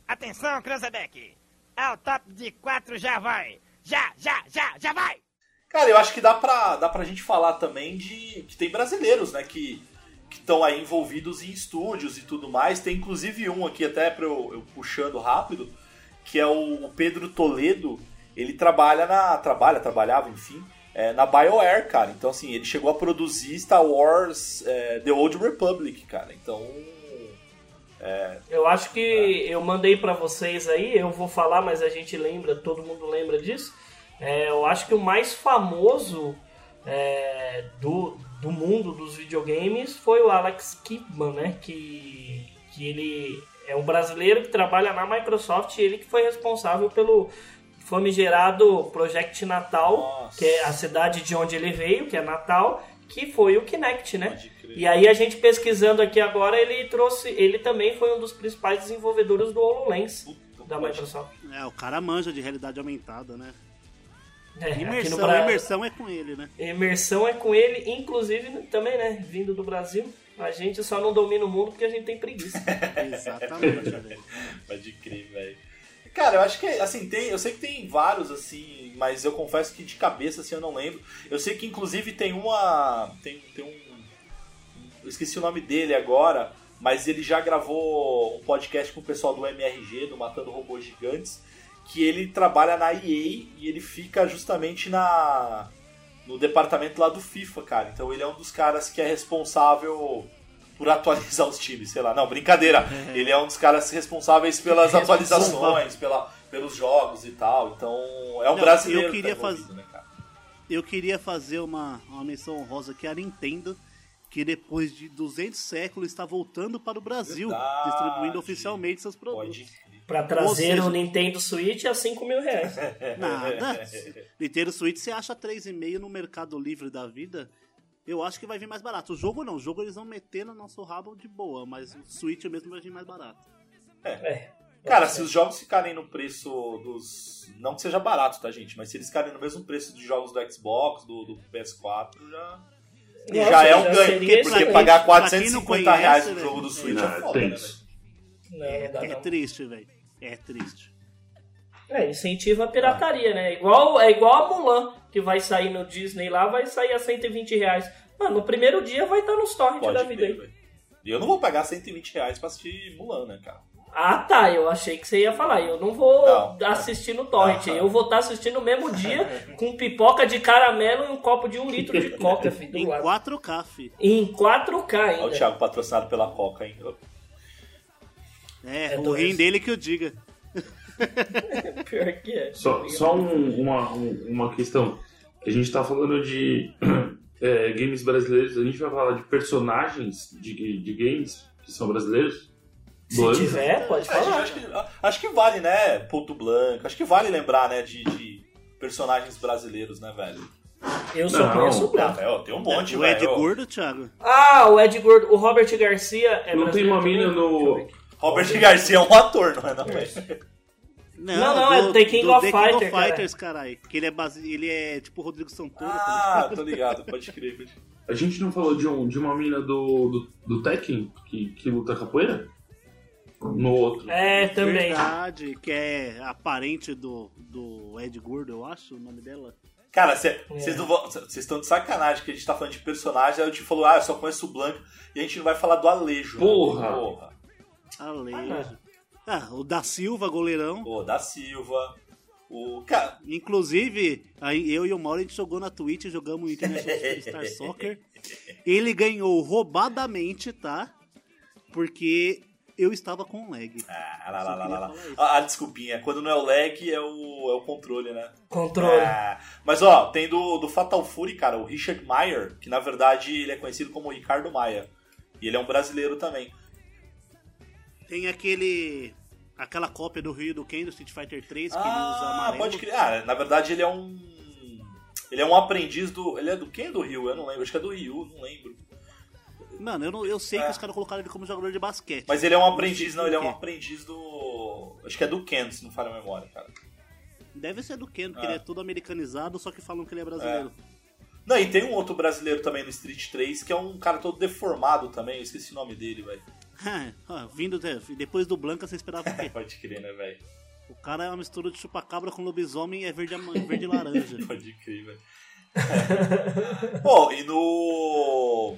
S8: Atenção, Cranzebeck! Ao top de quatro já vai! Já, já, já, já vai!
S2: Cara, eu acho que dá pra, dá pra gente falar também de que tem brasileiros, né, que estão aí envolvidos em estúdios e tudo mais. Tem inclusive um aqui, até pra eu, eu puxando rápido, que é o, Pedro Toledo. Ele trabalha na. Trabalha, trabalhava, enfim, é, na BioWare, cara. Então, assim, ele chegou a produzir Star Wars é, The Old Republic, cara. Então.
S3: Eu acho que eu mandei pra vocês aí, eu vou falar, mas a gente lembra, todo mundo lembra disso. É, eu acho que o mais famoso é, do, do mundo dos videogames foi o Alex Kipman, né? Que, que ele é um brasileiro que trabalha na Microsoft e ele que foi responsável pelo famigerado Project Natal,
S2: Nossa.
S3: que é a cidade de onde ele veio, que é Natal, que foi o Kinect, né? E aí a gente pesquisando aqui agora, ele trouxe, ele também foi um dos principais desenvolvedores do HoloLens
S2: Puta,
S3: da Microsoft.
S4: É, o cara manja de realidade aumentada, né?
S3: É,
S4: Imersão,
S3: Bra-
S4: imersão é com ele, né?
S3: Imersão é com ele, inclusive também, né? Vindo do Brasil. A gente só não domina o mundo porque a gente tem preguiça.
S4: Exatamente, velho.
S2: Pode crer, velho. Cara, eu acho que, assim, tem. Eu sei que tem vários, assim, mas eu confesso que de cabeça, assim, eu não lembro. Eu sei que, inclusive, tem uma. Tem, tem um. Eu esqueci o nome dele agora, mas ele já gravou um podcast com o pessoal do MRG, do Matando Robôs Gigantes, que ele trabalha na EA e ele fica justamente na. No departamento lá do FIFA, cara. Então ele é um dos caras que é responsável por atualizar os times, sei lá. Não, brincadeira. Ele é um dos caras responsáveis pelas atualizações, pela, pelos jogos e tal. Então, é um
S4: Não,
S2: brasileiro
S4: eu queria
S2: que tá
S4: fazer-
S2: né, cara?
S4: Eu queria fazer uma, uma menção honrosa que é a Nintendo, que depois de 200 séculos está voltando para o Brasil,
S2: Verdade.
S4: distribuindo oficialmente seus
S2: Pode
S4: produtos.
S2: crer.
S3: Pra trazer
S4: seja-
S3: o Nintendo Switch a 5 mil reais.
S4: Nada. Nintendo Switch você acha 3,5 no Mercado Livre da vida? Eu acho que vai vir mais barato. O jogo não, o jogo eles vão meter no nosso rabo de boa, mas o Switch mesmo vai vir mais barato.
S3: É.
S2: Cara, se os jogos ficarem no preço dos. Não que seja barato, tá, gente? Mas se eles ficarem no mesmo preço de jogos do Xbox, do, do PS4, já.
S3: Nossa,
S2: já é um
S3: já
S2: ganho. Porque
S3: excelente.
S2: pagar
S4: Pra quem não
S2: 450
S4: conhece,
S2: reais no
S4: né?
S2: jogo do Switch
S5: Não,
S2: é foda, né, velho?
S3: Não, não dá,
S4: É
S3: não.
S4: triste, velho. É triste.
S3: É, incentiva a pirataria, né? Igual, é igual a Mulan, que vai sair no Disney lá, vai sair a 120 reais. Mano, no primeiro dia vai estar nos torrents da
S2: Pode
S3: vida
S2: crer,
S3: aí.
S2: E eu não vou pagar 120 reais pra assistir Mulan, né, cara?
S3: Ah, tá. Eu achei que você ia falar. Eu não vou
S2: Não.
S3: assistir no torrent.
S2: Não.
S3: Eu vou estar assistindo no mesmo dia com pipoca de caramelo e um copo de um litro de coca, filho. do
S4: Em
S3: lado.
S4: 4K, fi.
S3: Em 4K
S2: Olha o. Thiago patrocinado pela Coca, hein?
S4: É,
S3: É
S4: o
S3: dois.
S4: rim dele que eu diga.
S3: Pior que é.
S5: Só, só um- uma, um- uma questão. A gente tá falando de é, games brasileiros, a gente vai falar de personagens de, de games que são brasileiros?
S3: Se
S5: Dois.
S3: tiver, pode
S2: É, gente,
S3: falar.
S2: acho, que, acho que vale, né? Ponto Blanco. Acho que vale lembrar, né? De, de personagens brasileiros, né, velho?
S3: Eu só
S5: Não.
S3: conheço o Blanco.
S2: tem um monte,
S4: o
S2: velho.
S4: Ed Gordo, Thiago.
S3: Ah, o Ed Gordo, o Robert Garcia é
S5: Não tem uma mina no.
S2: Robert Garcia é um ator, não é? Não, velho?
S3: Não, não, é The King of Fighter, cara.
S4: Fighters, caralho. Que ele é, base... ele é tipo o Rodrigo Santoro. tá
S2: Ah, tô ligado, pode crer. Pode crer.
S5: A gente não falou de, um, de uma mina do, do, do Tekken que, que luta capoeira? No outro.
S3: É, também.
S4: Verdade, que é a parente do, do Ed Gordo, eu acho o nome dela.
S2: Cara,
S3: É.
S2: vocês estão de sacanagem que a gente tá falando de personagem, aí eu te falou, ah, eu só conheço o Blanco, e a gente não vai falar do Alejo.
S5: Porra.
S2: Né? Porra.
S4: Alejo. Ah, o da Silva, goleirão.
S2: Pô, da Silva. O. Cara,
S4: Inclusive, aí eu e o Mauro a gente jogou na Twitch, jogamos o International Superstar Soccer. Ele ganhou roubadamente, tá? Porque eu estava com lag.
S2: ah, lá, lá, lá, lá, lá.
S4: Isso.
S2: Ah, desculpinha. Quando não é o lag, é o, é o controle, né?
S3: Controle.
S2: Ah, mas ó, tem do, do Fatal Fury, cara, o Richard Meyer, que na verdade ele é conhecido como Ricardo Maia. E ele é um brasileiro também.
S4: Tem aquele. Aquela cópia do Rio do Ken do Street Fighter 3 que ele usa
S2: Ah,
S4: amarelo.
S2: pode crer. Ah, na verdade ele é um. Ele é um aprendiz do. Ele é do quem do Rio? Eu não lembro. Acho que é do Rio, não lembro.
S4: Mano, eu, não- eu sei
S2: É.
S4: que os caras colocaram ele como jogador de basquete.
S2: Mas ele é um aprendiz, não, ele é um aprendiz do. Acho que é do Ken, se não falha a memória, cara.
S4: Deve ser do Ken, porque
S2: Ah.
S4: ele é todo americanizado, só que falam que ele é brasileiro.
S2: Não, e tem um outro brasileiro também no Street 3 que é um cara todo deformado também. Eu esqueci o nome dele, velho.
S4: Ah, Vindo de- depois do Blanca, você esperava o quê?
S2: Pode crer, né, velho?
S4: O cara é uma mistura de chupacabra com lobisomem e é verde, verde e laranja.
S2: Pode crer, velho. Bom, e no.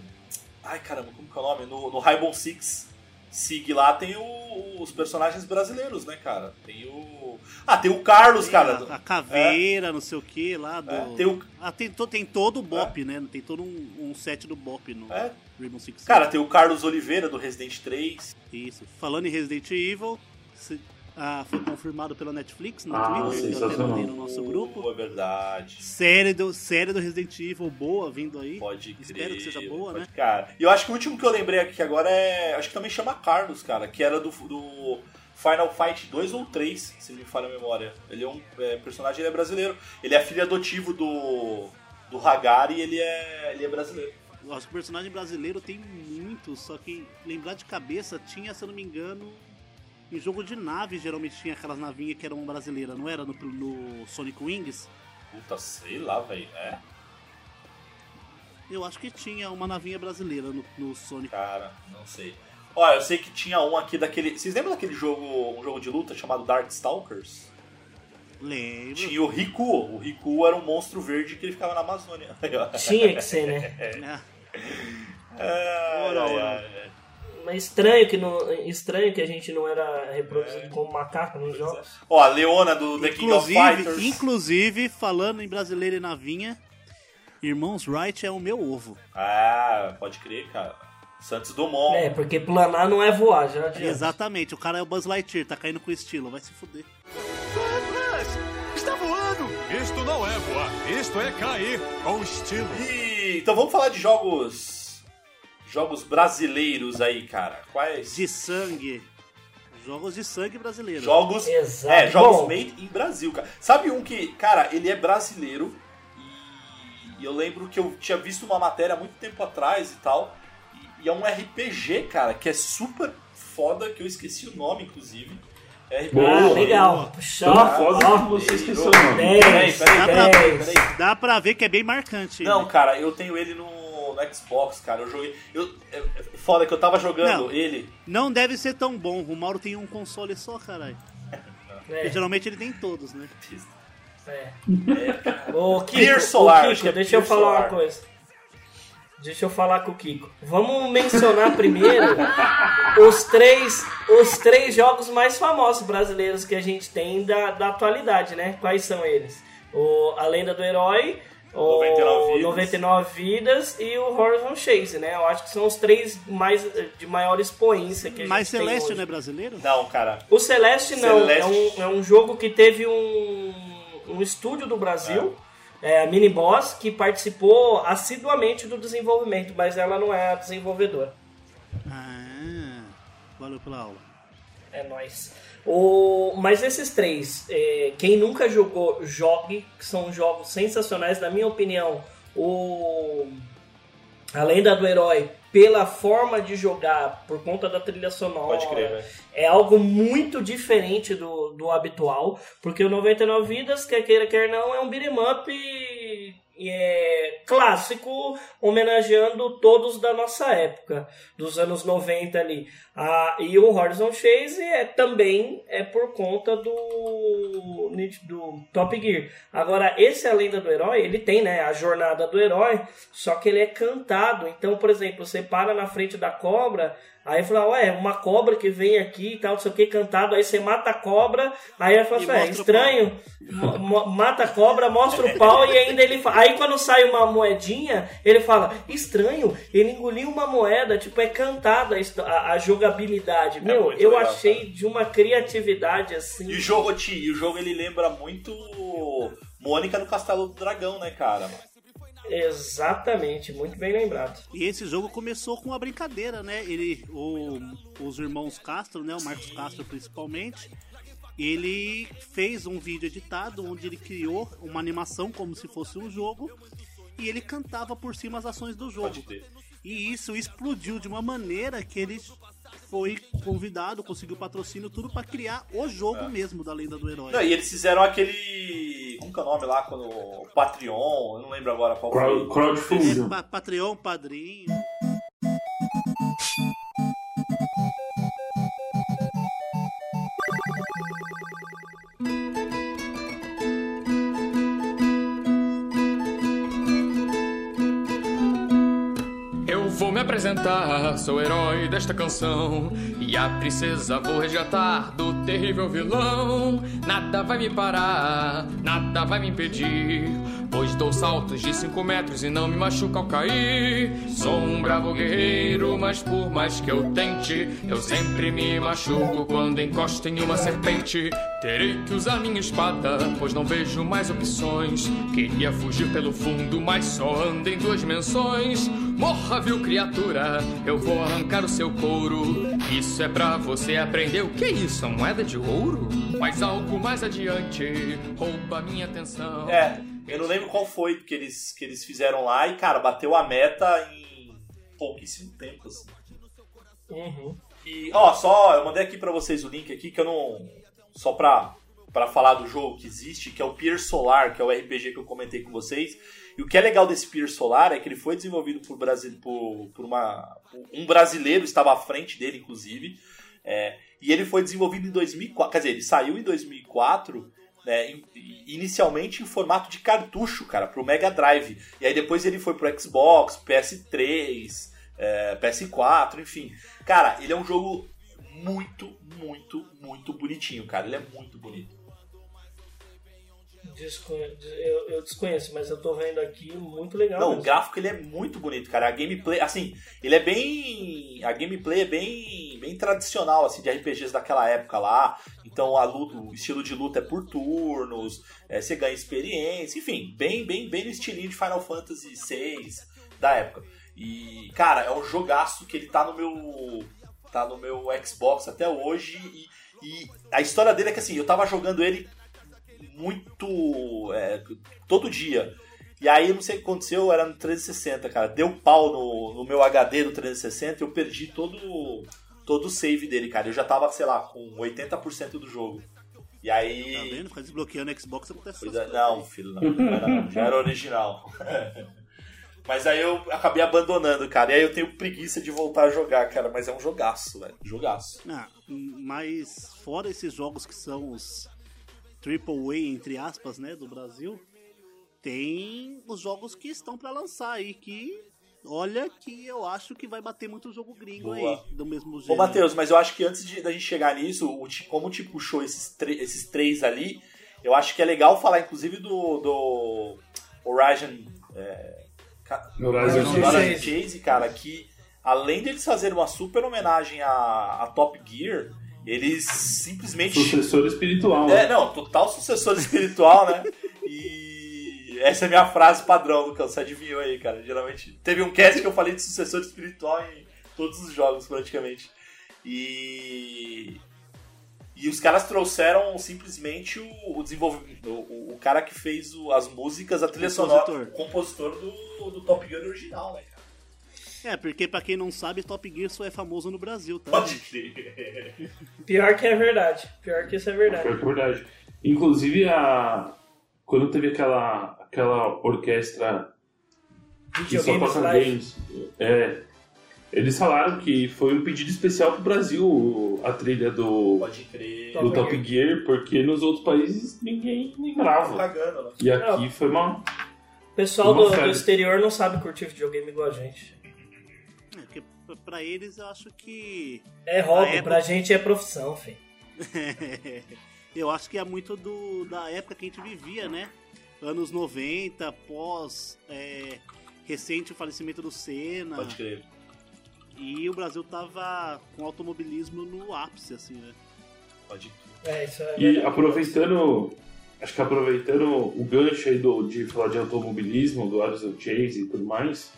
S2: Ai caramba, como que é o nome? No, no Rainbow Six Sig lá tem o- os personagens brasileiros, né, cara? Tem o. Ah, tem o Carlos, cara.
S4: a, a caveira, não sei o que lá do.
S2: É, tem o-
S4: Ah, tem, to- tem todo o Bop, né? Tem todo um, um set do Bop no
S2: É.
S4: Rainbow Six.
S2: Cara, tem o Carlos Oliveira do Resident 3.
S4: Isso. Falando em Resident Evil, se- ah, foi confirmado pela Netflix no
S5: Ah,
S4: Twitter, eu até mandei no nosso grupo.
S2: É verdade.
S4: Série do, série do Resident Evil boa vindo aí.
S2: Pode crer.
S4: Espero que seja boa, né?
S2: Cara, e eu acho que o último que eu lembrei aqui agora é. Acho que também chama Carlos, cara, que era do, do Final Fight 2 ou 3, se me falha a memória. Ele é um é, personagem, ele é brasileiro. Ele é filho adotivo do. do Hagar e ele é. ele é brasileiro.
S4: Que o personagem brasileiro tem muitos, só que lembrar de cabeça tinha, se eu não me engano, em jogo de nave geralmente tinha aquelas navinhas que eram brasileiras, não era no, no Sonic Wings?
S2: Puta, sei lá, velho. É,
S4: Eu acho que tinha uma navinha brasileira no, no Sonic.
S2: cara, não sei. Olha, eu sei que tinha um aqui daquele. Vocês lembram daquele jogo, um jogo de luta chamado Darkstalkers?
S4: Lembro.
S2: Tinha o Riku. O Riku era um monstro verde que ele ficava na Amazônia.
S3: Tinha que ser, né?
S4: É, Ora,
S2: ai,
S4: ora.
S3: Mas estranho que, não, estranho que a gente não era reproduzido como macaco nos jogos.
S2: Ó, a Leona do The King of
S4: inclusive,
S2: Fighters.
S4: inclusive, falando em brasileiro e navinha, Irmãos Wright é o meu ovo.
S2: Ah, pode crer, cara. Santos Dumont.
S3: É, porque planar não é voar, já adianta.
S4: Exatamente, o cara é o Buzz Lightyear, tá caindo com estilo, vai se fuder.
S9: Está voando! Isto não é voar, isto é cair com estilo.
S2: E, então vamos falar de jogos. Jogos brasileiros aí, cara. Quais?
S4: De sangue. Jogos de sangue brasileiro.
S2: Jogos.
S3: Exato.
S2: É, jogos
S3: Bom.
S2: made em Brasil, cara. Sabe um que, cara, ele é brasileiro. E eu lembro que eu tinha visto uma matéria há muito tempo atrás e tal. E, é um RPG, cara, que é super foda, que eu esqueci o nome, inclusive. É RPG.
S3: Ah, legal.
S5: Tão
S3: Só,
S5: foda
S3: ó,
S5: que você esqueceu o nome.
S3: 10,
S2: Peraí, peraí,
S4: Dá pra,
S3: dez.
S2: peraí.
S4: dá pra ver que é bem marcante.
S2: Não,
S4: ele.
S2: cara, eu tenho ele no, no Xbox, cara. Eu joguei. Eu, é, é foda que eu tava jogando
S4: Não.
S2: ele.
S4: Não deve ser tão bom. O Mauro tem um console só, caralho. Porque
S3: É,
S4: geralmente ele tem todos, né?
S3: é.
S2: É, cara.
S3: Ô, Kiko,
S2: Clear Solar,
S3: Kiko
S2: é
S3: deixa eu falar uma
S2: Solar.
S3: coisa. Deixa eu falar com o Kiko. Vamos mencionar primeiro os três, os três jogos mais famosos brasileiros que a gente tem da, da atualidade, né? Quais são eles? O A Lenda do Herói, o
S2: 99 Vidas.
S3: 99 Vidas e o Horizon Chase, né? Eu acho que são os três mais de maior expoência que a
S4: Mas
S3: gente tem
S4: Celeste não é brasileiro?
S2: Não, cara.
S3: O Celeste não,
S2: Celeste.
S3: É, um, é um jogo que teve um, um estúdio do Brasil, é. a Mini Boss, que participou assiduamente do desenvolvimento, mas ela não é a desenvolvedora.
S4: Ah, valeu pela aula.
S3: É nóis. O, mas esses três, é, quem nunca jogou, jogue, que são jogos sensacionais, na minha opinião. O A Lenda do Herói, pela forma de jogar, por conta da trilha sonora,
S2: crer, velho.
S3: é algo muito diferente do, do habitual, porque o 99 Vidas, quer queira, quer não, é um beat'em up é clássico, homenageando todos da nossa época, dos anos 90 ali. Ah, e o Horizon Chase é, também é por conta do, do Top Gear. Agora, esse A Lenda do Herói, ele tem né, a jornada do herói, só que ele é cantado. Então, por exemplo, você para na frente da cobra, aí fala, ué, uma cobra que vem aqui e tal, não sei o que, cantado, aí você mata a cobra, aí ela fala, assim, é estranho, mata a cobra, mostra o pau e ainda ele fala. Aí quando sai uma moedinha, ele fala, estranho, ele engoliu uma moeda, tipo, é cantada a jogabilidade. Meu,
S2: É
S3: eu
S2: legal,
S3: achei
S2: cara.
S3: de uma criatividade assim.
S2: E o jogo, Ti, e o jogo ele lembra muito Mônica no Castelo do Dragão, né, cara?
S3: Exatamente, muito bem lembrado.
S4: E esse jogo começou com uma brincadeira, né? Ele, o, os irmãos Castro, né? O Marcos Castro principalmente, ele fez um vídeo editado onde ele criou uma animação como se fosse um jogo e ele cantava por cima as ações do jogo. E isso explodiu de uma maneira que ele foi convidado, conseguiu patrocínio, tudo pra criar o jogo mesmo da Lenda do Herói.
S2: Não, e eles fizeram aquele. Como que é o nome lá? Quando, o Patreon, eu não lembro agora qual
S5: Crowd-
S2: foi.
S5: crowdfunding.
S4: É, pa- Patreon, padrinho.
S10: Me apresentar, sou o herói desta canção. E a princesa vou resgatar do terrível vilão. Nada vai me parar, nada vai me impedir. Pois dou saltos de 5 metros e não me machuco ao cair. Sou um bravo guerreiro, mas por mais que eu tente, eu sempre me machuco quando encosto em uma serpente. Terei que usar minha espada, pois não vejo mais opções. Queria fugir pelo fundo, mas só ando em duas dimensões. Morra, vil criatura, eu vou arrancar o seu couro. Isso é pra você aprender o que é isso, a moeda de ouro? Mas algo mais adiante rouba minha atenção.
S2: É, eu não lembro qual foi que eles, que eles fizeram lá e, cara, bateu a meta em pouquíssimo tempo, assim.
S3: Uhum.
S2: E, ó, só, eu mandei aqui pra vocês o link aqui que eu não. Só pra, pra falar do jogo que existe, que é o Pier Solar, que é o RPG que eu comentei com vocês. E o que é legal desse Pier Solar é que ele foi desenvolvido por, Brasil, por, por uma. Um brasileiro estava à frente dele, inclusive. É, e ele foi desenvolvido em 2004. Quer dizer, ele saiu em 2004. né, in- inicialmente em formato de cartucho, cara, pro Mega Drive. E aí depois ele foi pro Xbox, PS3, é, PS4, enfim. Cara, ele é um jogo muito, muito, muito bonitinho, cara. Ele é muito bonito.
S3: Eu, eu desconheço, mas eu tô vendo aqui muito legal.
S2: Não, o
S3: mesmo.
S2: gráfico ele é muito bonito, cara. A gameplay, assim, ele é bem. A gameplay é bem, bem tradicional, assim, de RPGs daquela época lá. Então a luta, o estilo de luta é por turnos, é, você ganha experiência, enfim, bem, bem, bem no estilinho de Final Fantasy VI da época. E, cara, é um jogaço que ele tá no meu. tá no meu Xbox até hoje. E, e a história dele é que assim, eu tava jogando ele muito. é, todo dia. E aí, não sei o que aconteceu, era no 360, cara. Deu pau no, no meu HD do 360 e eu perdi todo, todo o save dele, cara. Eu já tava, sei lá, com 80% do jogo. E
S4: Tá
S2: aí.
S4: vendo? Ficar desbloqueando o Xbox acontece
S2: Pois
S4: essas
S2: é,
S4: coisas.
S2: não, filho, não, não. Já era original. Mas aí eu acabei abandonando, cara. E aí eu tenho preguiça de voltar a jogar, cara. Mas é um jogaço, velho. Jogaço.
S4: Ah, mas fora esses jogos que são os AAA, entre aspas, né, do Brasil, tem os jogos que estão pra lançar aí, que olha que eu acho que vai bater muito jogo gringo
S2: Boa.
S4: aí, do mesmo
S2: Ô,
S4: jeito.
S2: Matheus, mas eu acho que antes de, da gente chegar nisso, o, como te puxou esses, esses três ali, eu acho que é legal falar, inclusive, do, do Horizon. É,
S5: Horizon
S2: Horizon
S3: Chase.
S2: Chase, cara, que além deles fazerem uma super homenagem a, a Top Gear, eles simplesmente.
S5: Sucessor espiritual. né?
S2: É, não, total sucessor espiritual, né? E essa é a minha frase padrão, Lucão. Você adivinhou aí, cara. Geralmente. Teve um cast que eu falei de sucessor espiritual em todos os jogos, praticamente. E. E os caras trouxeram simplesmente o, o desenvolvimento. O, o cara que fez o- as músicas, a trilha sonora.
S4: Compositor.
S2: O compositor do, do Top Gear original, né?
S4: É, porque pra quem não sabe, Top Gear só é famoso no Brasil, tá?
S2: Pode crer.
S3: Pior que é verdade. Pior que isso é verdade.
S5: Foi verdade. Inclusive, a... quando teve aquela, aquela orquestra que só toca games, é, eles falaram que foi um pedido especial pro Brasil a trilha do, do Top Gear, porque nos outros países ninguém lembrava.
S2: né?
S5: E aqui foi uma.
S3: O pessoal
S5: Uma
S3: do, do exterior não sabe curtir videogame igual a gente.
S4: Pra eles eu acho que.
S3: É hobby,
S4: A época-
S3: pra gente é profissão, filho.
S4: eu acho que é muito do, da época que a gente vivia, né? Anos 90, pós é, recente o falecimento do Senna.
S2: Pode crer.
S4: E o Brasil tava com automobilismo no ápice, assim, né?
S2: Pode crer.
S3: É, isso é
S5: E
S3: verdade.
S5: aproveitando acho que aproveitando o gancho aí do, de falar de automobilismo, do Horizon Chase e tudo mais,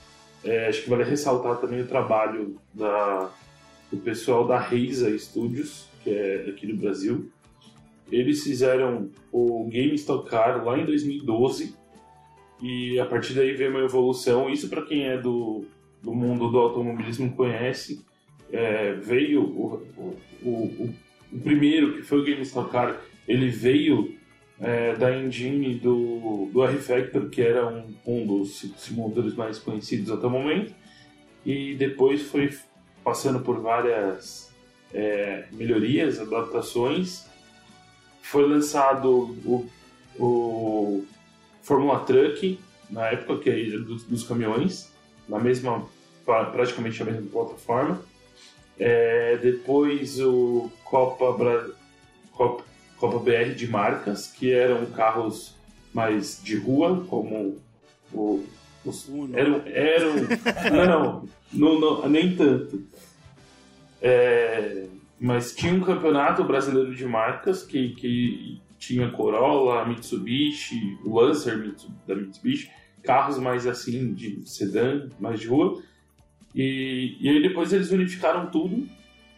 S5: é, acho que vale ressaltar também o trabalho do pessoal da Reisa Studios, que é aqui do Brasil. Eles fizeram o Game Stock Car lá em 2012 e a partir daí veio uma evolução. Isso para quem é do, do mundo do automobilismo conhece. É, veio o, o, o, o primeiro, que foi o Game Stock Car, ele veio é, da engine do, do R-Factor, que era um, um dos simuladores mais conhecidos até o momento, e depois foi passando por várias é, melhorias, adaptações. Foi lançado o, o Fórmula Truck, na época que é dos, dos caminhões, na mesma, praticamente a mesma plataforma. É, depois o Copa, Bra... Copa Copa BR de marcas, que eram carros mais de rua, como o, os, eram, eram não, não, não, nem tanto. É, mas tinha um campeonato brasileiro de marcas que, que tinha Corolla, Mitsubishi, Lancer da Mitsubishi, carros mais assim de sedã, mais de rua. E, e aí depois eles unificaram tudo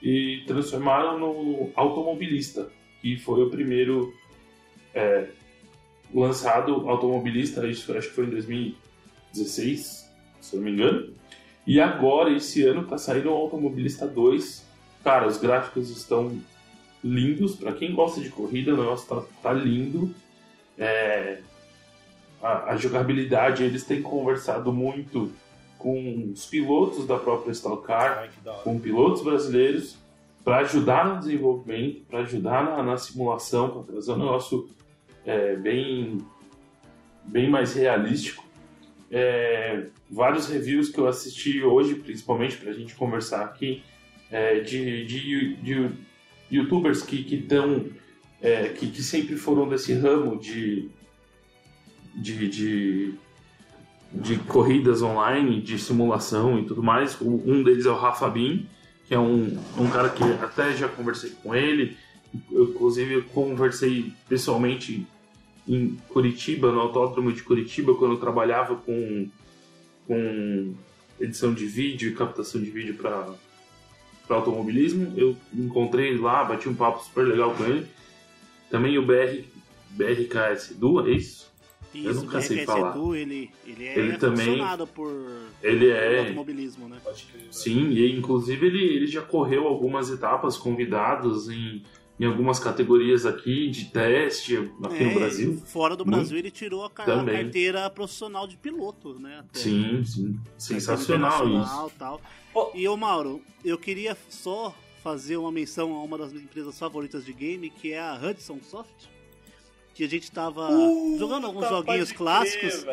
S5: e transformaram no automobilista que foi o primeiro é, lançado automobilista, isso acho que foi em 2016, se eu não me engano. E agora, esse ano, tá saindo o Automobilista 2. Cara, os gráficos estão lindos. Para quem gosta de corrida, o negócio tá, tá lindo. É, a, a, jogabilidade, eles têm conversado muito com os pilotos da própria Stock Car, com pilotos brasileiros para ajudar no desenvolvimento, para ajudar na, na simulação, para trazer um negócio é, bem, bem mais realístico. É, vários reviews que eu assisti hoje, principalmente para a gente conversar aqui, é, de, de, de, youtubers que, que, tão, é, que, que sempre foram desse ramo de, de, de, de corridas online, de simulação e tudo mais. Um deles é o Rafa Bin, que é um, um cara que até já conversei com ele, eu, inclusive eu conversei pessoalmente em Curitiba, no Autódromo de Curitiba, quando eu trabalhava com, com edição de vídeo e captação de vídeo para automobilismo. Eu encontrei lá, bati um papo super legal com ele. Também o BR, BRKS Edu, é isso?
S4: Isso,
S5: eu nunca sei falar.
S4: Edu, ele, ele é
S5: ele também,
S4: por,
S5: ele é,
S4: automobilismo, né?
S5: Sim, e inclusive ele, ele já correu algumas etapas convidados em, em algumas categorias aqui de teste aqui
S4: é,
S5: no Brasil.
S4: Fora do Brasil ele tirou a, carteira profissional de piloto, né?
S5: Até. Sim, sim. Sensacional isso.
S4: Tal. Oh. E o Mauro, eu queria só fazer uma menção a uma das minhas empresas favoritas de game, que é a Hudson Soft que a gente tava uh, jogando alguns joguinhos clássicos.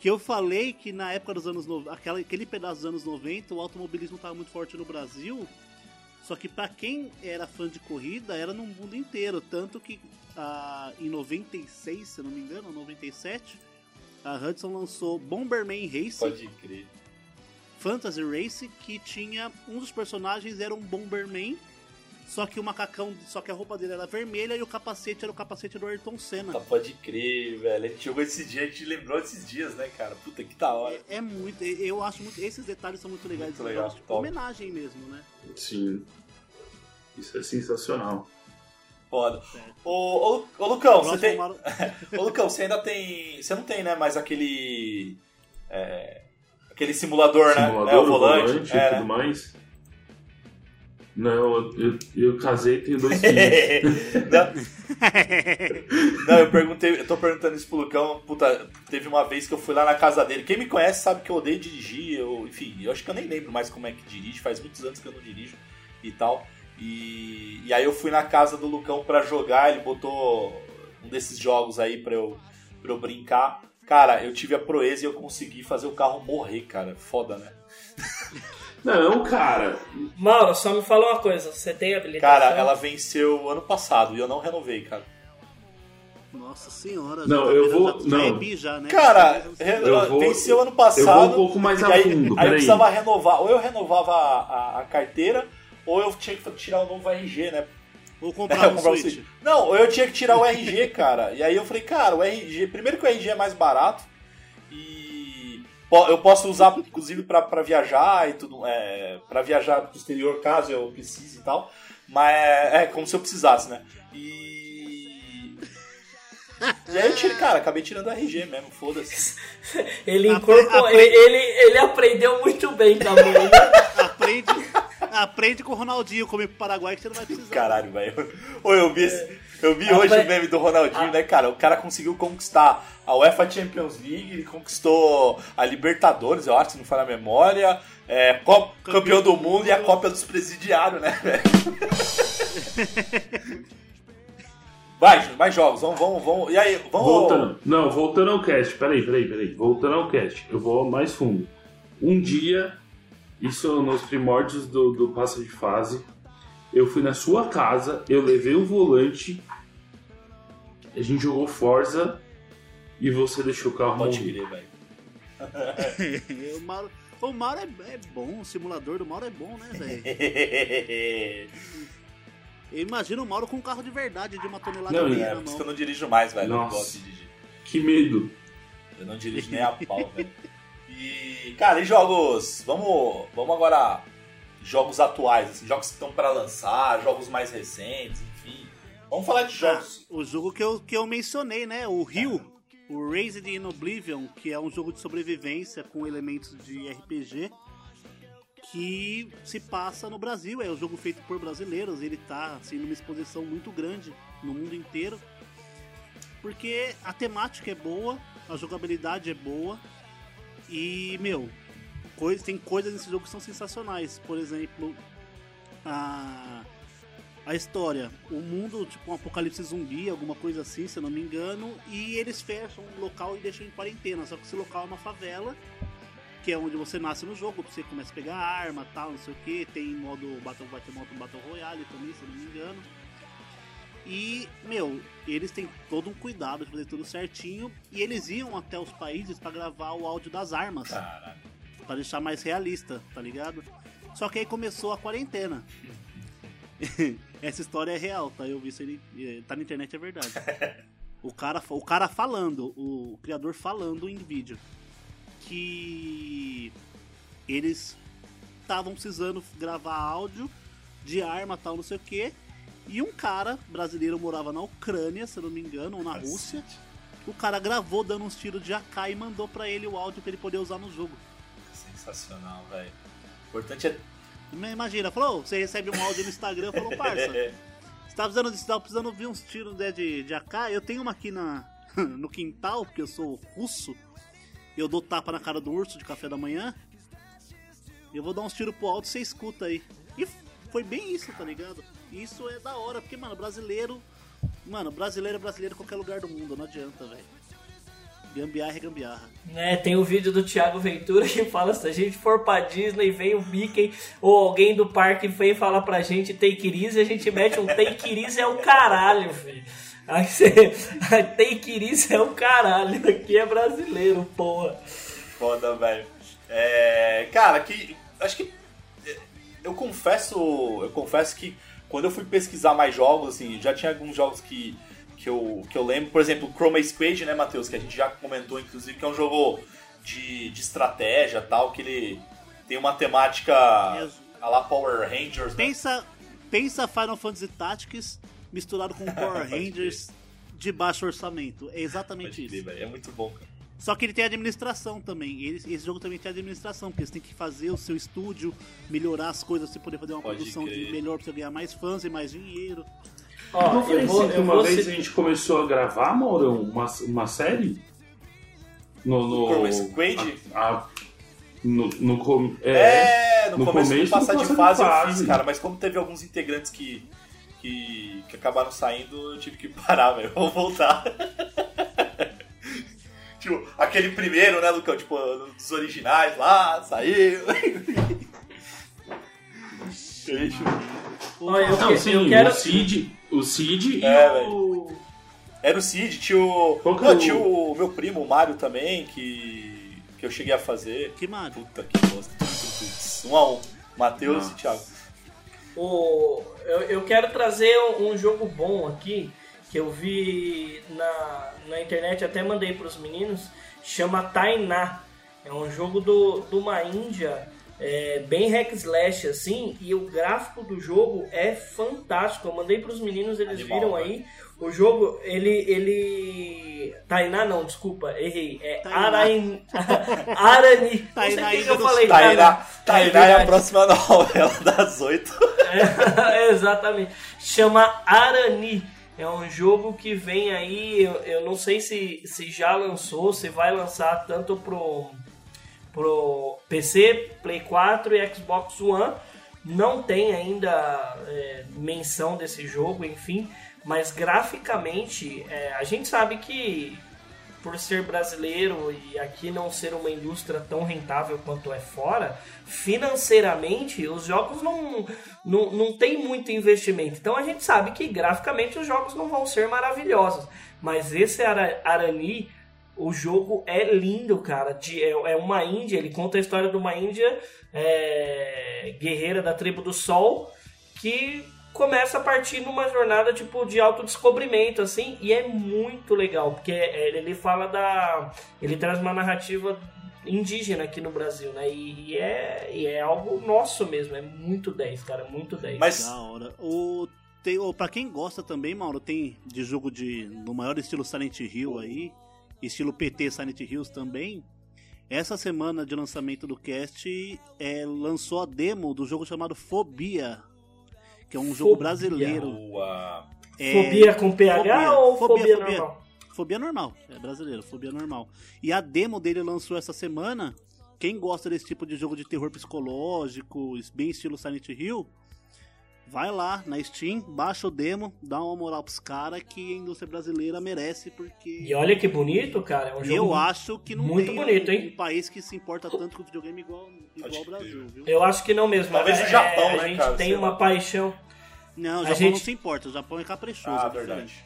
S4: Que eu falei que na época dos anos no... aquela, aquele pedaço dos anos 90, o automobilismo estava muito forte no Brasil. Só que para quem era fã de corrida, era no mundo inteiro. Tanto que ah, em 96, se não me engano, 97, a Hudson lançou Bomberman Race.
S2: Pode crer.
S4: Fantasy Race, que tinha. Um dos personagens era um Bomberman só que o macacão, só que a roupa dele era vermelha e o capacete era o capacete do Ayrton Senna.
S2: Tá, pode crer, velho. A gente jogou esse dia, a gente lembrou desses dias, né, cara? Puta que da hora.
S4: É, é muito, eu acho muito. Esses detalhes são muito legais.
S2: Muito legal,
S4: tipo, homenagem mesmo, né?
S5: Sim. Isso é sensacional.
S2: Foda. Ô, ô, ô, Lucão, você tem. ô, Lucão, você ainda tem. Você não tem, né, mais aquele. É... Aquele simulador,
S5: simulador
S2: né? É, o volante.
S5: volante é, e tudo mais. Não, eu, eu casei e tenho dois filhos.
S2: não. não, eu perguntei, eu tô perguntando isso pro Lucão. Puta, teve uma vez que eu fui lá na casa dele. Quem me conhece sabe que eu odeio dirigir. Eu, enfim, eu acho que eu nem lembro mais como é que dirige. Faz muitos anos que eu não dirijo e tal. E, e aí eu fui na casa do Lucão pra jogar. Ele botou um desses jogos aí pra eu, pra eu brincar. Cara, eu tive a proeza e eu consegui fazer o carro morrer, cara. Foda, né?
S5: Não, cara.
S3: Mauro, só me fala uma coisa. Você tem habilitação?
S2: Cara, ela venceu ano passado e eu não renovei, cara.
S4: Nossa senhora.
S5: Não, eu vou. Não.
S4: Já, né?
S2: Cara, eu vou, venceu ano passado. Eu
S5: vou um pouco mais a
S2: aí,
S5: fundo.
S2: Aí eu precisava renovar. Ou eu renovava a, a, a, carteira, ou eu tinha que tirar o um novo RG, né?
S4: Ou
S2: É,
S4: comprar um
S2: comprar um
S4: Switch.
S2: Switch. Não, eu tinha que tirar o RG, cara. E aí eu falei, cara, o RG. Primeiro que o RG é mais barato. E. Eu posso usar, inclusive, pra, pra viajar e tudo. É, pra viajar pro exterior, caso eu precise e tal. Mas é, é como se eu precisasse, né? E. E aí eu tirei, cara, acabei tirando o RG mesmo, foda-se.
S3: Ele, incorporou,
S4: apre-
S3: ele, ele aprendeu muito bem com a mãe, né?
S4: Aprende, aprende com o Ronaldinho comer pro Paraguai que você não vai precisar.
S2: Caralho, velho. Ô, eu vi, esse- eu vi
S3: A
S2: hoje o meme do Ronaldinho, né, cara? O cara conseguiu conquistar a UEFA Champions League, ele conquistou a Libertadores, eu acho, se não falha a memória, é, Copa- campeão, do mundo e a Copa dos Presidiários, né, velho? Vai, Júnior, mais jogos, vamos, vamos, vamos. E aí, vamos.
S5: Voltando. Não, voltando ao cast. Peraí, peraí, peraí. Voltando ao cast. Eu vou mais fundo. Um dia, isso nos primórdios do, do passo de fase, eu fui na sua casa, eu levei o volante, a gente jogou Forza e você deixou o carro
S2: Pode
S5: morrer.
S2: crer, velho.
S4: o Mauro, o Mauro é, é bom, o simulador do Mauro é bom, né, velho? Imagina o Mauro com um carro de verdade, de uma tonelada
S5: Não,
S4: e meia
S2: É,
S4: na
S2: por isso
S4: mão.
S2: que eu não dirijo mais, velho. Eu não
S5: Nossa.
S2: gosto de dirigir.
S5: Que medo.
S2: Eu não dirijo nem a pau, velho. E, cara, e jogos? Vamos, vamos agora. Jogos atuais, assim, jogos que estão pra lançar, jogos mais recentes. Vamos falar de jogos.
S4: O jogo que eu, que eu mencionei, né? O Rio, o Raised in Oblivion, que é um jogo de sobrevivência com elementos de RPG, que se passa no Brasil. É um jogo feito por brasileiros. Ele tá assim, numa exposição muito grande no mundo inteiro. Porque a temática é boa, a jogabilidade é boa. E, meu, coisa, tem coisas nesse jogo que são sensacionais. Por exemplo, a, a história. O mundo, tipo um apocalipse zumbi, alguma coisa assim, se eu não me engano. E eles fecham um local e deixam em quarentena. Só que esse local é uma favela, que é onde você nasce no jogo. Você começa a pegar arma tal, não sei o que. Tem modo Battle, ter modo Battle Royale também, se eu não me engano. E, meu, eles têm todo um cuidado de fazer tudo certinho. E eles iam até os países pra gravar o áudio das armas.
S2: Caralho.
S4: Pra deixar mais realista, tá ligado? Só que aí começou a quarentena. Essa história é real, tá? Eu vi isso ele. Tá na internet, é verdade. O cara, o cara falando, o criador falando em vídeo. Que eles estavam precisando gravar áudio de arma tal, não sei o que. E um cara brasileiro morava na Ucrânia, se eu não me engano, ou na Rússia. O cara gravou dando uns tiros de AK e mandou pra ele o áudio pra ele poder usar no jogo.
S2: Sensacional, velho. O importante é.
S4: Imagina, falou, você recebe um áudio no Instagram, falou, parça, você tá precisando, você tá precisando ouvir uns tiros né, de, de AK? Eu tenho uma aqui na, no quintal, porque eu sou russo, eu dou tapa na cara do urso de café da manhã, eu vou dar uns tiros pro alto e você escuta aí. E foi bem isso, tá ligado? Isso é da hora, porque, mano, brasileiro, mano, brasileiro é brasileiro em qualquer lugar do mundo, não adianta, velho. Gambiarra é gambiarra.
S3: É, tem o vídeo do Thiago Ventura que fala se a gente for pra Disney vem o Mickey ou alguém do parque vem falar pra gente take it easy, a gente mete um take it easy é o caralho, filho. Aí você. Take it easy é o caralho. Aqui é brasileiro, porra.
S2: Foda, velho. É, cara, que. Acho que. é, Eu confesso. Eu confesso que quando eu fui pesquisar mais jogos, assim, já tinha alguns jogos que, que, eu, que eu lembro. Por exemplo, Chroma Squad, né, Matheus? Que a gente já comentou, inclusive, que é um jogo de, de estratégia tal, que ele tem uma temática a la Power Rangers. né?
S4: Pensa, pensa Final Fantasy Tactics misturado com Power Rangers de baixo orçamento. É exatamente
S2: Pode crer,
S4: isso.
S2: velho, É muito bom, cara.
S4: Só que ele tem administração também. Ele- esse jogo também tem administração, porque você tem que fazer o seu estúdio, melhorar as coisas pra você poder fazer uma
S2: Pode
S4: produção de
S2: crer.
S4: melhor pra você ganhar mais fãs e mais dinheiro.
S3: Ó,
S5: não foi
S3: eu vou,
S5: assim que
S3: eu
S5: uma
S3: vou
S5: vez
S3: ci-
S5: a gente começou a gravar, Maurão, uma, uma série? No, no,
S2: Chroma Squad?
S5: a- no, no, com-
S2: É, no,
S5: no
S2: começo,
S5: começo
S2: passar de
S5: de
S2: fase eu
S5: Fase.
S2: fiz, cara, mas como teve alguns integrantes que, que, que acabaram saindo, eu tive que parar, velho. Vou voltar. tipo, aquele primeiro, né, Lucão? Tipo, dos originais lá, saiu. Deixa
S3: Olha, eu,
S5: Não,
S3: que-
S5: sim,
S3: eu quero.
S5: o Cid, o Cid
S2: É,
S5: e o...
S2: Era o Cid, tinha o. Não,
S5: é o-
S2: tinha o meu primo, o Mário também, que. que eu cheguei a fazer.
S4: Que Mário?
S2: Puta que bosta. Um a um. Matheus e. Thiago.
S3: O, eu, eu quero trazer um jogo bom aqui, que eu vi na, na internet, até mandei para os meninos, chama Tainá. É um jogo do, de uma Índia é, bem hack slash assim, e o gráfico do jogo é fantástico. Eu mandei para os meninos, eles
S2: Animal,
S3: viram
S2: né?
S3: aí. O jogo, ele. ele... Tainá não, desculpa, errei. É
S4: Tainá.
S3: Arain... Arani.
S4: Tainá
S3: que eu falei.
S2: Tainá. Tainá é a próxima novela das oito.
S3: É, exatamente. Chama Arani. É um jogo que vem aí, eu, eu não sei se, se já lançou, se vai lançar tanto pro, pro PC, Play 4 e Xbox One. Não tem ainda é, menção desse jogo, enfim. Mas graficamente, é, a gente sabe que por ser brasileiro e aqui não ser uma indústria tão rentável quanto é fora, financeiramente os jogos não, não, não tem muito investimento. Então a gente sabe que graficamente os jogos não vão ser maravilhosos. Mas esse Ara- Arani, o jogo é lindo, cara. De, é, é uma Índia, ele conta a história de uma Índia é, guerreira da tribo do Sol que começa a partir numa jornada tipo de autodescobrimento assim e é muito legal porque é, ele fala da ele traz uma narrativa indígena aqui no Brasil né e, e é, e é algo nosso mesmo é muito 10 cara muito 10
S2: Mas
S4: Da hora. O, tem, o, pra quem gosta também, Mauro, tem de jogo de no maior estilo Silent Hill aí, estilo PT Silent Hills também. Essa semana de lançamento do cast é, lançou a demo do jogo chamado Fobia, que é um jogo
S3: Fobia.
S4: brasileiro.
S2: boa.
S4: É,
S3: fobia com PH
S4: fobia,
S3: ou
S4: fobia,
S3: fobia,
S4: fobia.
S3: normal
S4: Fobia normal, é brasileiro, fobia normal. E a demo dele lançou essa semana. Quem gosta desse tipo de jogo de terror psicológico, bem estilo Silent Hill, vai lá na Steam, baixa o demo, dá uma moral pros caras que a indústria brasileira merece, porque
S3: e olha que bonito cara é um jogo
S4: eu acho que não
S3: muito
S4: tem
S3: bonito,
S4: um,
S3: hein?
S4: um país que se importa tanto com videogame igual, igual o Brasil, viu?
S3: eu acho que não mesmo
S2: Talvez
S3: É,
S2: o Japão,
S3: a
S2: né,
S3: gente
S2: cara,
S3: tem uma
S2: lá.
S3: paixão
S4: Não, o
S3: A
S4: Japão
S3: gente-
S4: não se importa, o Japão é caprichoso.
S2: Ah,
S4: é
S2: verdade.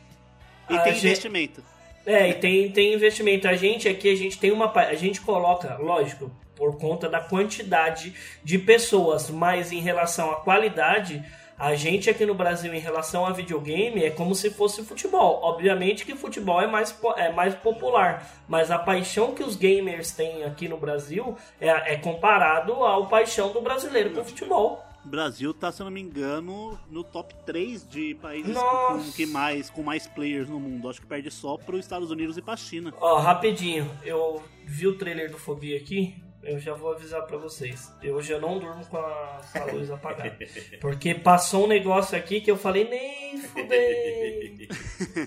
S4: E
S3: A
S4: tem
S3: gente-
S4: investimento.
S3: É, e tem, tem investimento. A gente aqui, a gente tem uma. A gente coloca, lógico, por conta da quantidade de pessoas, mas em relação à qualidade, a gente aqui no Brasil, em relação a videogame, é como se fosse futebol. Obviamente que futebol é mais, é mais popular, mas a paixão que os gamers têm aqui no Brasil é, é comparado ao paixão do brasileiro com futebol.
S4: O Brasil tá, se eu não me engano, no top 3 de países com, que mais, com mais players no mundo. Acho que perde só para os Estados Unidos e para China.
S3: Ó, rapidinho, eu vi o trailer do Fobia aqui, eu já vou avisar pra vocês. Eu já não durmo com a, com a luz apagada. Porque passou um negócio aqui que eu falei, nem fudei.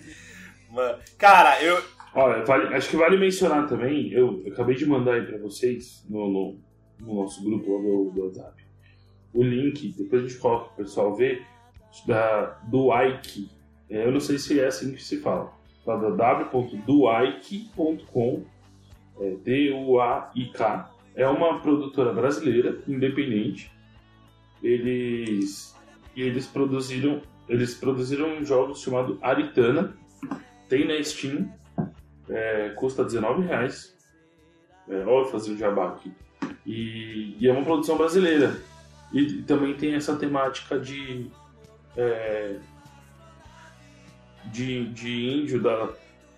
S2: Mano, Cara, eu.
S5: Olha, vale- acho que vale mencionar também, eu acabei de mandar aí pra vocês no, no- no nosso grupo lá do, do WhatsApp o link, depois a gente coloca pro pessoal ver, da, do Ike. É, eu não sei se é assim que se fala. Tá da w.duike.com é, D-U-A-I-K. É uma produtora brasileira, independente. Eles, e eles produziram eles produziram um jogo chamado Aritana. Tem na Steam. É, custa R$19,00. É, ó, eu fazer o jabá aqui. E, e é uma produção brasileira. E também tem essa temática de. é, de, de índio, da,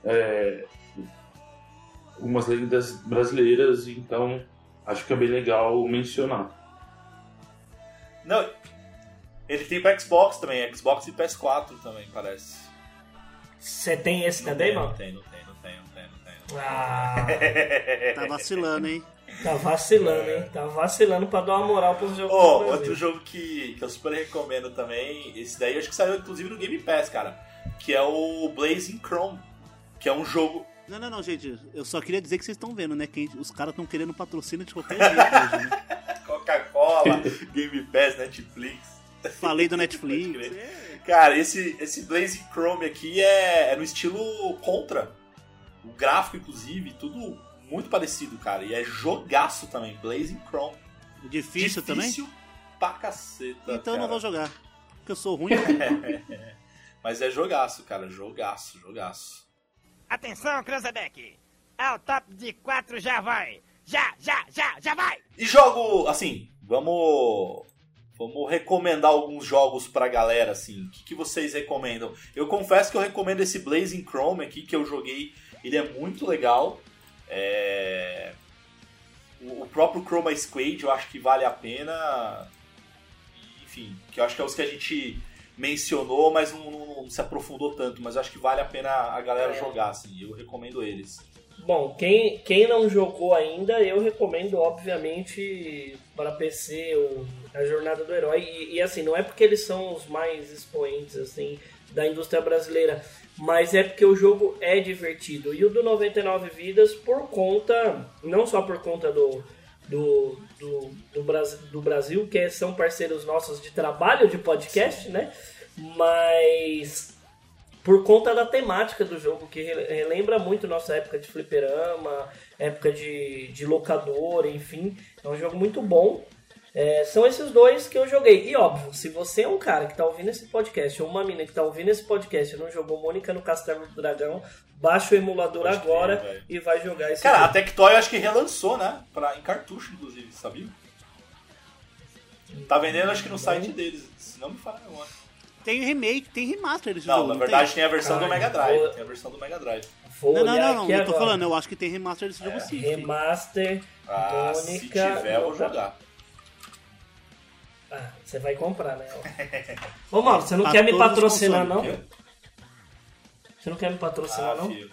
S5: é, lendas brasileiras, então acho que é bem legal mencionar.
S2: Não. Ele tem pra Xbox também, Xbox e PS4 também, parece.
S3: Você tem esse
S2: Não
S3: também,
S2: tem,
S3: mano?
S2: Não tem, não tem, não tem, não tem, não tem.
S3: Ah,
S4: Tá vacilando, hein?
S3: tá vacilando, hein? Tá vacilando pra dar uma moral pros jogos
S2: Oh, outro jogo que, que eu super recomendo também, esse daí eu acho que saiu inclusive no Game Pass, cara, que é o Blazing Chrome, que é um jogo...
S4: Não, não, não, gente. Eu só queria dizer que vocês estão vendo, né? Que os caras estão querendo patrocínio de qualquer jeito hoje, né?
S2: Coca-Cola, Game Pass, Netflix.
S4: Falei do Netflix. é.
S2: Cara, esse, esse Blazing Chrome aqui é, é no estilo Contra. O gráfico, inclusive, tudo muito parecido, cara. E é jogaço também, Blazing Chrome.
S4: Difícil, também?
S2: Difícil pra caceta,
S4: Então eu não
S2: cara.
S4: vou jogar. Porque eu sou ruim.
S2: Mas é jogaço, cara. Jogaço, jogaço.
S8: Atenção, Cranzebeck! Ao top de quatro já vai! Já, já, já, já vai!
S2: E jogo, assim, vamos. Vamos recomendar alguns jogos pra galera, assim. O que, que vocês recomendam? Eu confesso que eu recomendo esse Blazing Chrome aqui, que eu joguei. Ele é muito legal. É... O o próprio Chroma Squad eu acho que vale a pena. Enfim, que eu acho que é os que a gente mencionou, mas não, não- não se aprofundou tanto. Mas acho que vale a pena a galera jogar, assim. Eu recomendo eles.
S3: Bom, quem, quem não jogou ainda, eu recomendo, obviamente, para PC o, a Jornada do Herói. E, e, assim, não é porque eles são os mais expoentes assim da indústria brasileira, mas é porque o jogo é divertido. E o do 99 Vidas, por conta, não só por conta do, do, do, do, Brasil, do Brasil, que são parceiros nossos de trabalho de podcast, né? Mas por conta da temática do jogo, que re- relembra muito nossa época de fliperama, época de, de locador, enfim. É um jogo muito bom. É, são esses dois que eu joguei. E óbvio, se você é um cara que tá ouvindo esse podcast, ou uma mina que tá ouvindo esse podcast e não jogou Mônica no Castelo do Dragão, baixa o emulador
S2: Pode
S3: agora
S2: velho.
S3: e vai jogar esse
S2: Cara, a
S3: jogo.
S2: Tectoy eu acho que relançou, né? Pra, em cartucho, inclusive, sabia? Tá vendendo acho que no site deles, se não me falha a memória.
S4: Tem remake, tem remaster desse
S2: Não,
S4: jogo.
S2: na verdade
S4: tem?
S2: tem a versão do
S3: Ai,
S2: Mega Drive.
S3: vou-
S2: Tem a versão do Mega Drive.
S3: Vou
S4: Não, não, não, não. Eu tô
S3: agora.
S4: falando, eu acho que tem remaster desse
S2: É,
S4: jogo sim.
S3: Remaster,
S2: Ah, se
S3: Mônica.
S2: tiver, eu vou jogar.
S3: Ah, você vai comprar, né? Ô, Mauro, você não quer me patrocinar, não? Você não quer me patrocinar,
S2: Ah,
S3: não?
S2: filho.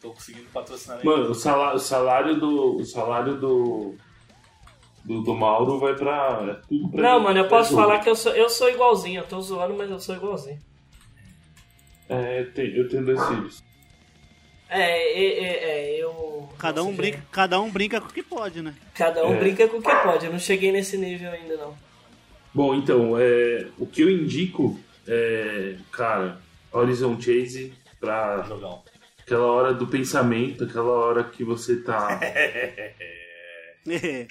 S2: Tô conseguindo patrocinar
S5: Mano, o salário, o salário do. O salário do. Do, do Mauro vai pra. é tudo pra
S3: Não, mano, eu posso falar que eu sou, eu sou igualzinho. Eu tô zoando, mas eu sou igualzinho.
S5: É, tem- eu tenho dois filhos.
S3: É, é, é, é, eu.
S4: Cada um, brinca, cada um brinca com o que pode, né?
S3: Cada um
S5: É.
S3: brinca com o que pode. Eu não cheguei nesse nível ainda, não.
S5: Bom, então, é, o que eu indico é, cara, Horizon Chase pra
S2: Jogão.
S5: aquela hora do pensamento, aquela hora que você tá.
S4: É.
S5: É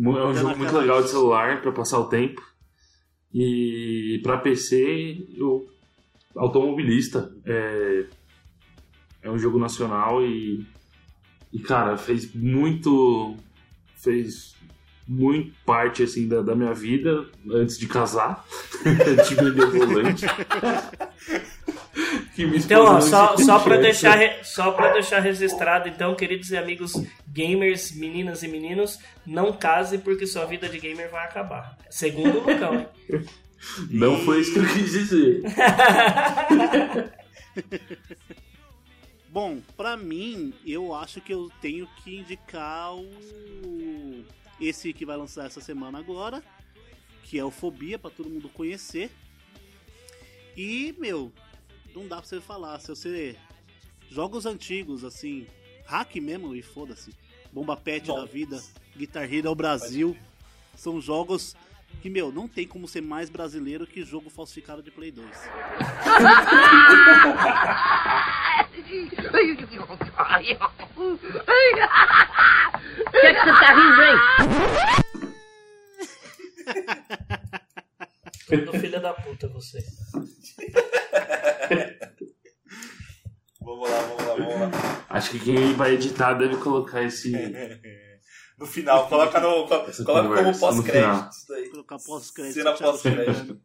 S5: um
S4: Tá
S5: jogo muito legal de celular pra passar o tempo. E pra PC, o Automobilista é, é um jogo nacional e, e cara, fez muito fez muito parte assim da, da minha vida antes de casar, antes de vender volante.
S3: Então, ó, só, só, pra
S5: conhece.
S3: deixar, só pra deixar registrado, então, queridos e amigos gamers, meninas e meninos, não case porque sua vida de gamer vai acabar. Segundo o Lucão, hein?
S5: Não foi isso que eu quis dizer.
S4: Bom, pra mim, eu acho que eu tenho que indicar o esse que vai lançar essa semana agora, que é o Fobia pra todo mundo conhecer. E, meu, não dá pra você falar, se você jogos antigos assim, hack mesmo e foda-se. Bomba Pet da vida, Guitar Hero ao Brasil, são jogos que, meu, não tem como ser mais brasileiro que jogo falsificado de Play 2.
S11: O que, é que você tá rindo, hein?
S3: Do filho da puta, você.
S2: Vamos lá, vamos lá, vamos lá.
S5: Acho que quem vai editar deve colocar esse.
S2: No final, coloca, no, coloca como pós-crédito. isso daí.
S4: Colocar pós-crédito.
S2: Cena pós-crédito.